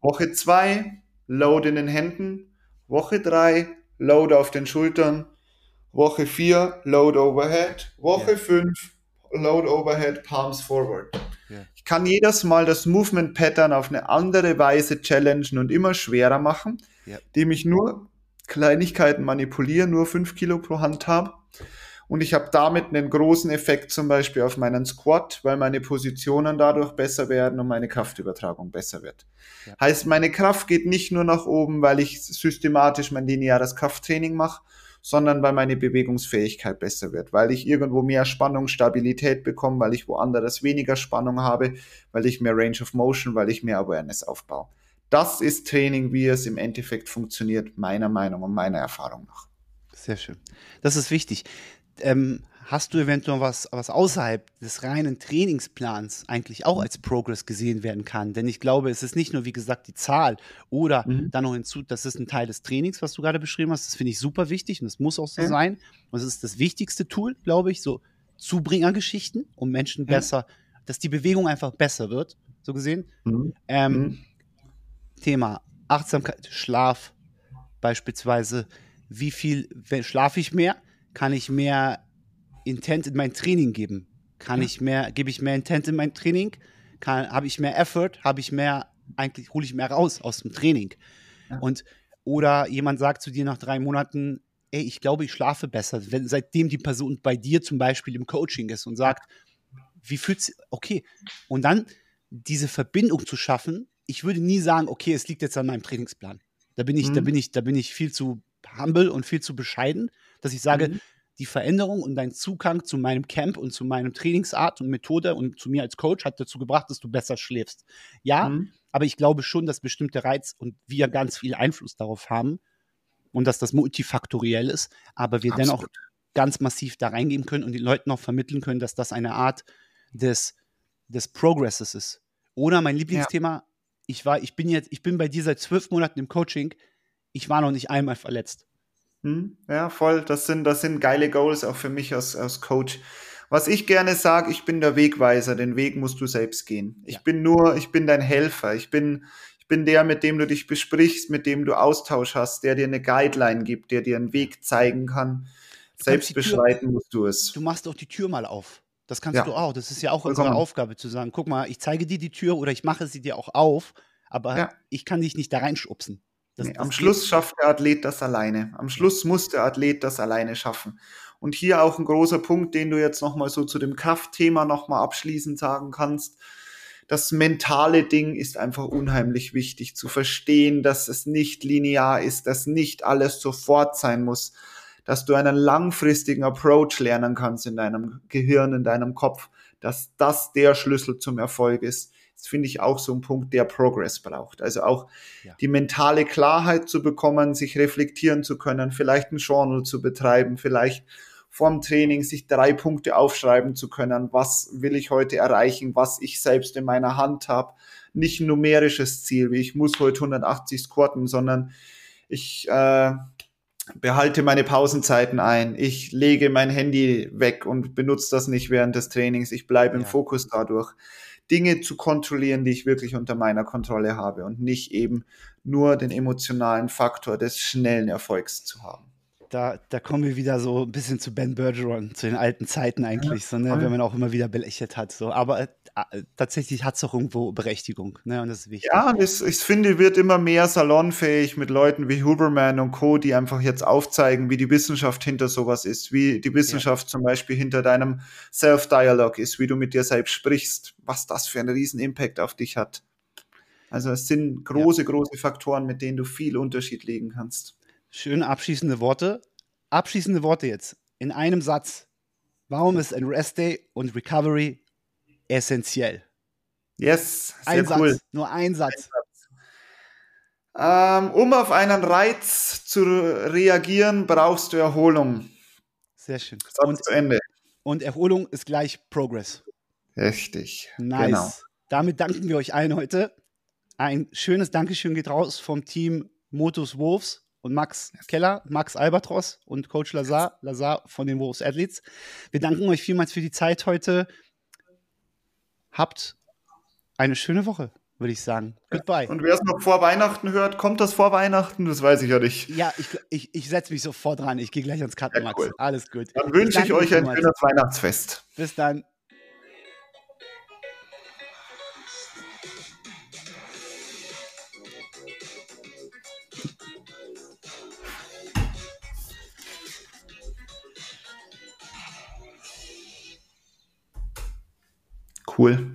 Woche 2, Load in den Händen, Woche 3 Load auf den Schultern, Woche 4 Load Overhead, Woche 5 yeah. Load Overhead, Palms Forward. Yeah. Ich kann jedes Mal das Movement Pattern auf eine andere Weise challengen und immer schwerer machen, yeah. indem ich nur Kleinigkeiten manipuliere, nur 5 Kilo pro Hand habe und ich habe damit einen großen Effekt zum Beispiel auf meinen Squat, weil meine Positionen dadurch besser werden und meine Kraftübertragung besser wird. Ja. Heißt, meine Kraft geht nicht nur nach oben, weil ich systematisch mein lineares Krafttraining mache, sondern weil meine Bewegungsfähigkeit besser wird, weil ich irgendwo mehr Spannung, Stabilität bekomme, weil ich woanders weniger Spannung habe, weil ich mehr Range of Motion, weil ich mehr Awareness aufbaue. Das ist Training, wie es im Endeffekt funktioniert, meiner Meinung und meiner Erfahrung nach. Sehr schön. Das ist wichtig ähm, hast du eventuell was, was außerhalb des reinen Trainingsplans eigentlich auch als Progress gesehen werden kann? Denn ich glaube, es ist nicht nur, wie gesagt, die Zahl oder mhm. dann noch hinzu, das ist ein Teil des Trainings, was du gerade beschrieben hast. Das finde ich super wichtig und das muss auch so ja. sein. Und es ist das wichtigste Tool, glaube ich, so Zubringergeschichten, um Menschen ja. besser, dass die Bewegung einfach besser wird, so gesehen. Mhm. Ähm, mhm. Thema Achtsamkeit, Schlaf beispielsweise. Wie viel schlafe ich mehr? Kann ich mehr Intent in mein Training geben? Kann ja. ich mehr, gebe ich mehr Intent in mein Training? Habe ich mehr Effort? Habe ich mehr, eigentlich hole ich mehr raus aus dem Training? Ja. Und oder jemand sagt zu dir nach drei Monaten, ey, ich glaube, ich schlafe besser, wenn, seitdem die Person bei dir zum Beispiel im Coaching ist und sagt, wie fühlt sich, okay. Und dann diese Verbindung zu schaffen ich würde nie sagen, okay, es liegt jetzt an meinem Trainingsplan. Da bin ich, Mhm. da bin ich, da bin ich viel zu humble und viel zu bescheiden, dass ich sage, Mhm. die Veränderung und dein Zugang zu meinem Camp und zu meinem Trainingsart und Methode und zu mir als Coach hat dazu gebracht, dass du besser schläfst. Ja, Mhm. aber ich glaube schon, dass bestimmte Reiz und wir ganz viel Einfluss darauf haben und dass das multifaktoriell ist, aber wir dennoch Absolut. ganz massiv da reingeben können und den Leuten auch vermitteln können, dass das eine Art des, des Progresses ist. Oder mein Lieblingsthema, ich war, ich bin jetzt, ich bin bei dir seit zwölf Monaten im Coaching, ich war noch nicht einmal verletzt. Hm, Ja, voll. Das sind, das sind geile Goals auch für mich als, als Coach. Was ich gerne sage, ich bin der Wegweiser. Den Weg musst du selbst gehen. Ich Ja. bin nur, ich bin dein Helfer. Ich bin, ich bin der, mit dem du dich besprichst, mit dem du Austausch hast, der dir eine Guideline gibt, der dir einen Weg zeigen kann. Selbst die Tür- beschreiten musst du es. Du machst auch die Tür mal auf. Das kannst Ja. du auch. Das ist ja auch Vollkommen. unsere Aufgabe zu sagen, guck mal, ich zeige dir die Tür oder ich mache sie dir auch auf, aber Ja. ich kann dich nicht da reinschubsen. Das, Nee, das am geht- Schluss schafft der Athlet das alleine. Am Schluss muss der Athlet das alleine schaffen. Und hier auch ein großer Punkt, den du jetzt nochmal so zu dem Kraftthema nochmal abschließend sagen kannst. Das mentale Ding ist einfach unheimlich wichtig zu verstehen, dass es nicht linear ist, dass nicht alles sofort sein muss, dass du einen langfristigen Approach lernen kannst in deinem Gehirn, in deinem Kopf, dass das der Schlüssel zum Erfolg ist. Das finde ich auch so ein Punkt, der Progress braucht. Also auch Ja. die mentale Klarheit zu bekommen, sich reflektieren zu können, vielleicht ein Journal zu betreiben, vielleicht vorm Training sich drei Punkte aufschreiben zu können, was will ich heute erreichen, was ich selbst in meiner Hand habe. Nicht ein numerisches Ziel, wie ich muss heute 180 squatten, sondern ich äh, behalte meine Pausenzeiten ein. Ich lege mein Handy weg und benutze das nicht während des Trainings. Ich bleibe im Ja. Fokus dadurch. Dinge zu kontrollieren, die ich wirklich unter meiner Kontrolle habe und nicht eben nur den emotionalen Faktor des schnellen Erfolgs zu haben. Da, da kommen wir wieder so ein bisschen zu Ben Bergeron, zu den alten Zeiten eigentlich, so, ne, wenn man auch immer wieder belächelt hat. So. Aber äh, tatsächlich hat es auch irgendwo Berechtigung, ne? Und das ist wichtig. Ja, das, ich finde, wird immer mehr salonfähig mit Leuten wie Huberman und Co., die einfach jetzt aufzeigen, wie die Wissenschaft hinter sowas ist, wie die Wissenschaft zum Beispiel hinter deinem Self-Dialog ist, wie du mit dir selbst sprichst, was das für einen riesen Impact auf dich hat. Also es sind große, große Faktoren, mit denen du viel Unterschied legen kannst. Schöne abschließende Worte. Abschließende Worte jetzt. In einem Satz. Warum ist ein Rest Day und Recovery essentiell? Yes, sehr Ein cool. Satz, nur ein Satz. Ähm, um auf einen Reiz zu reagieren, brauchst du Erholung. Sehr schön. Satz Und, zu Ende. und Erholung ist gleich Progress. Richtig. Nice. Genau. Damit danken wir euch allen heute. Ein schönes Dankeschön geht raus vom Team Motus Wolves und Max Keller, Max Albatros und Coach Lazar, Lazar von den Wolves Athletes. Wir danken euch vielmals für die Zeit heute. Habt eine schöne Woche, würde ich sagen. Goodbye. Und wer es noch vor Weihnachten hört, kommt das vor Weihnachten? Das weiß ich ja nicht. Ja, ich, ich, ich setze mich sofort dran. Ich gehe gleich ans Karten, Ja, Max. cool. Alles gut. Dann wünsche ich euch ein schönes Weihnachtsfest. Bis dann. Cool.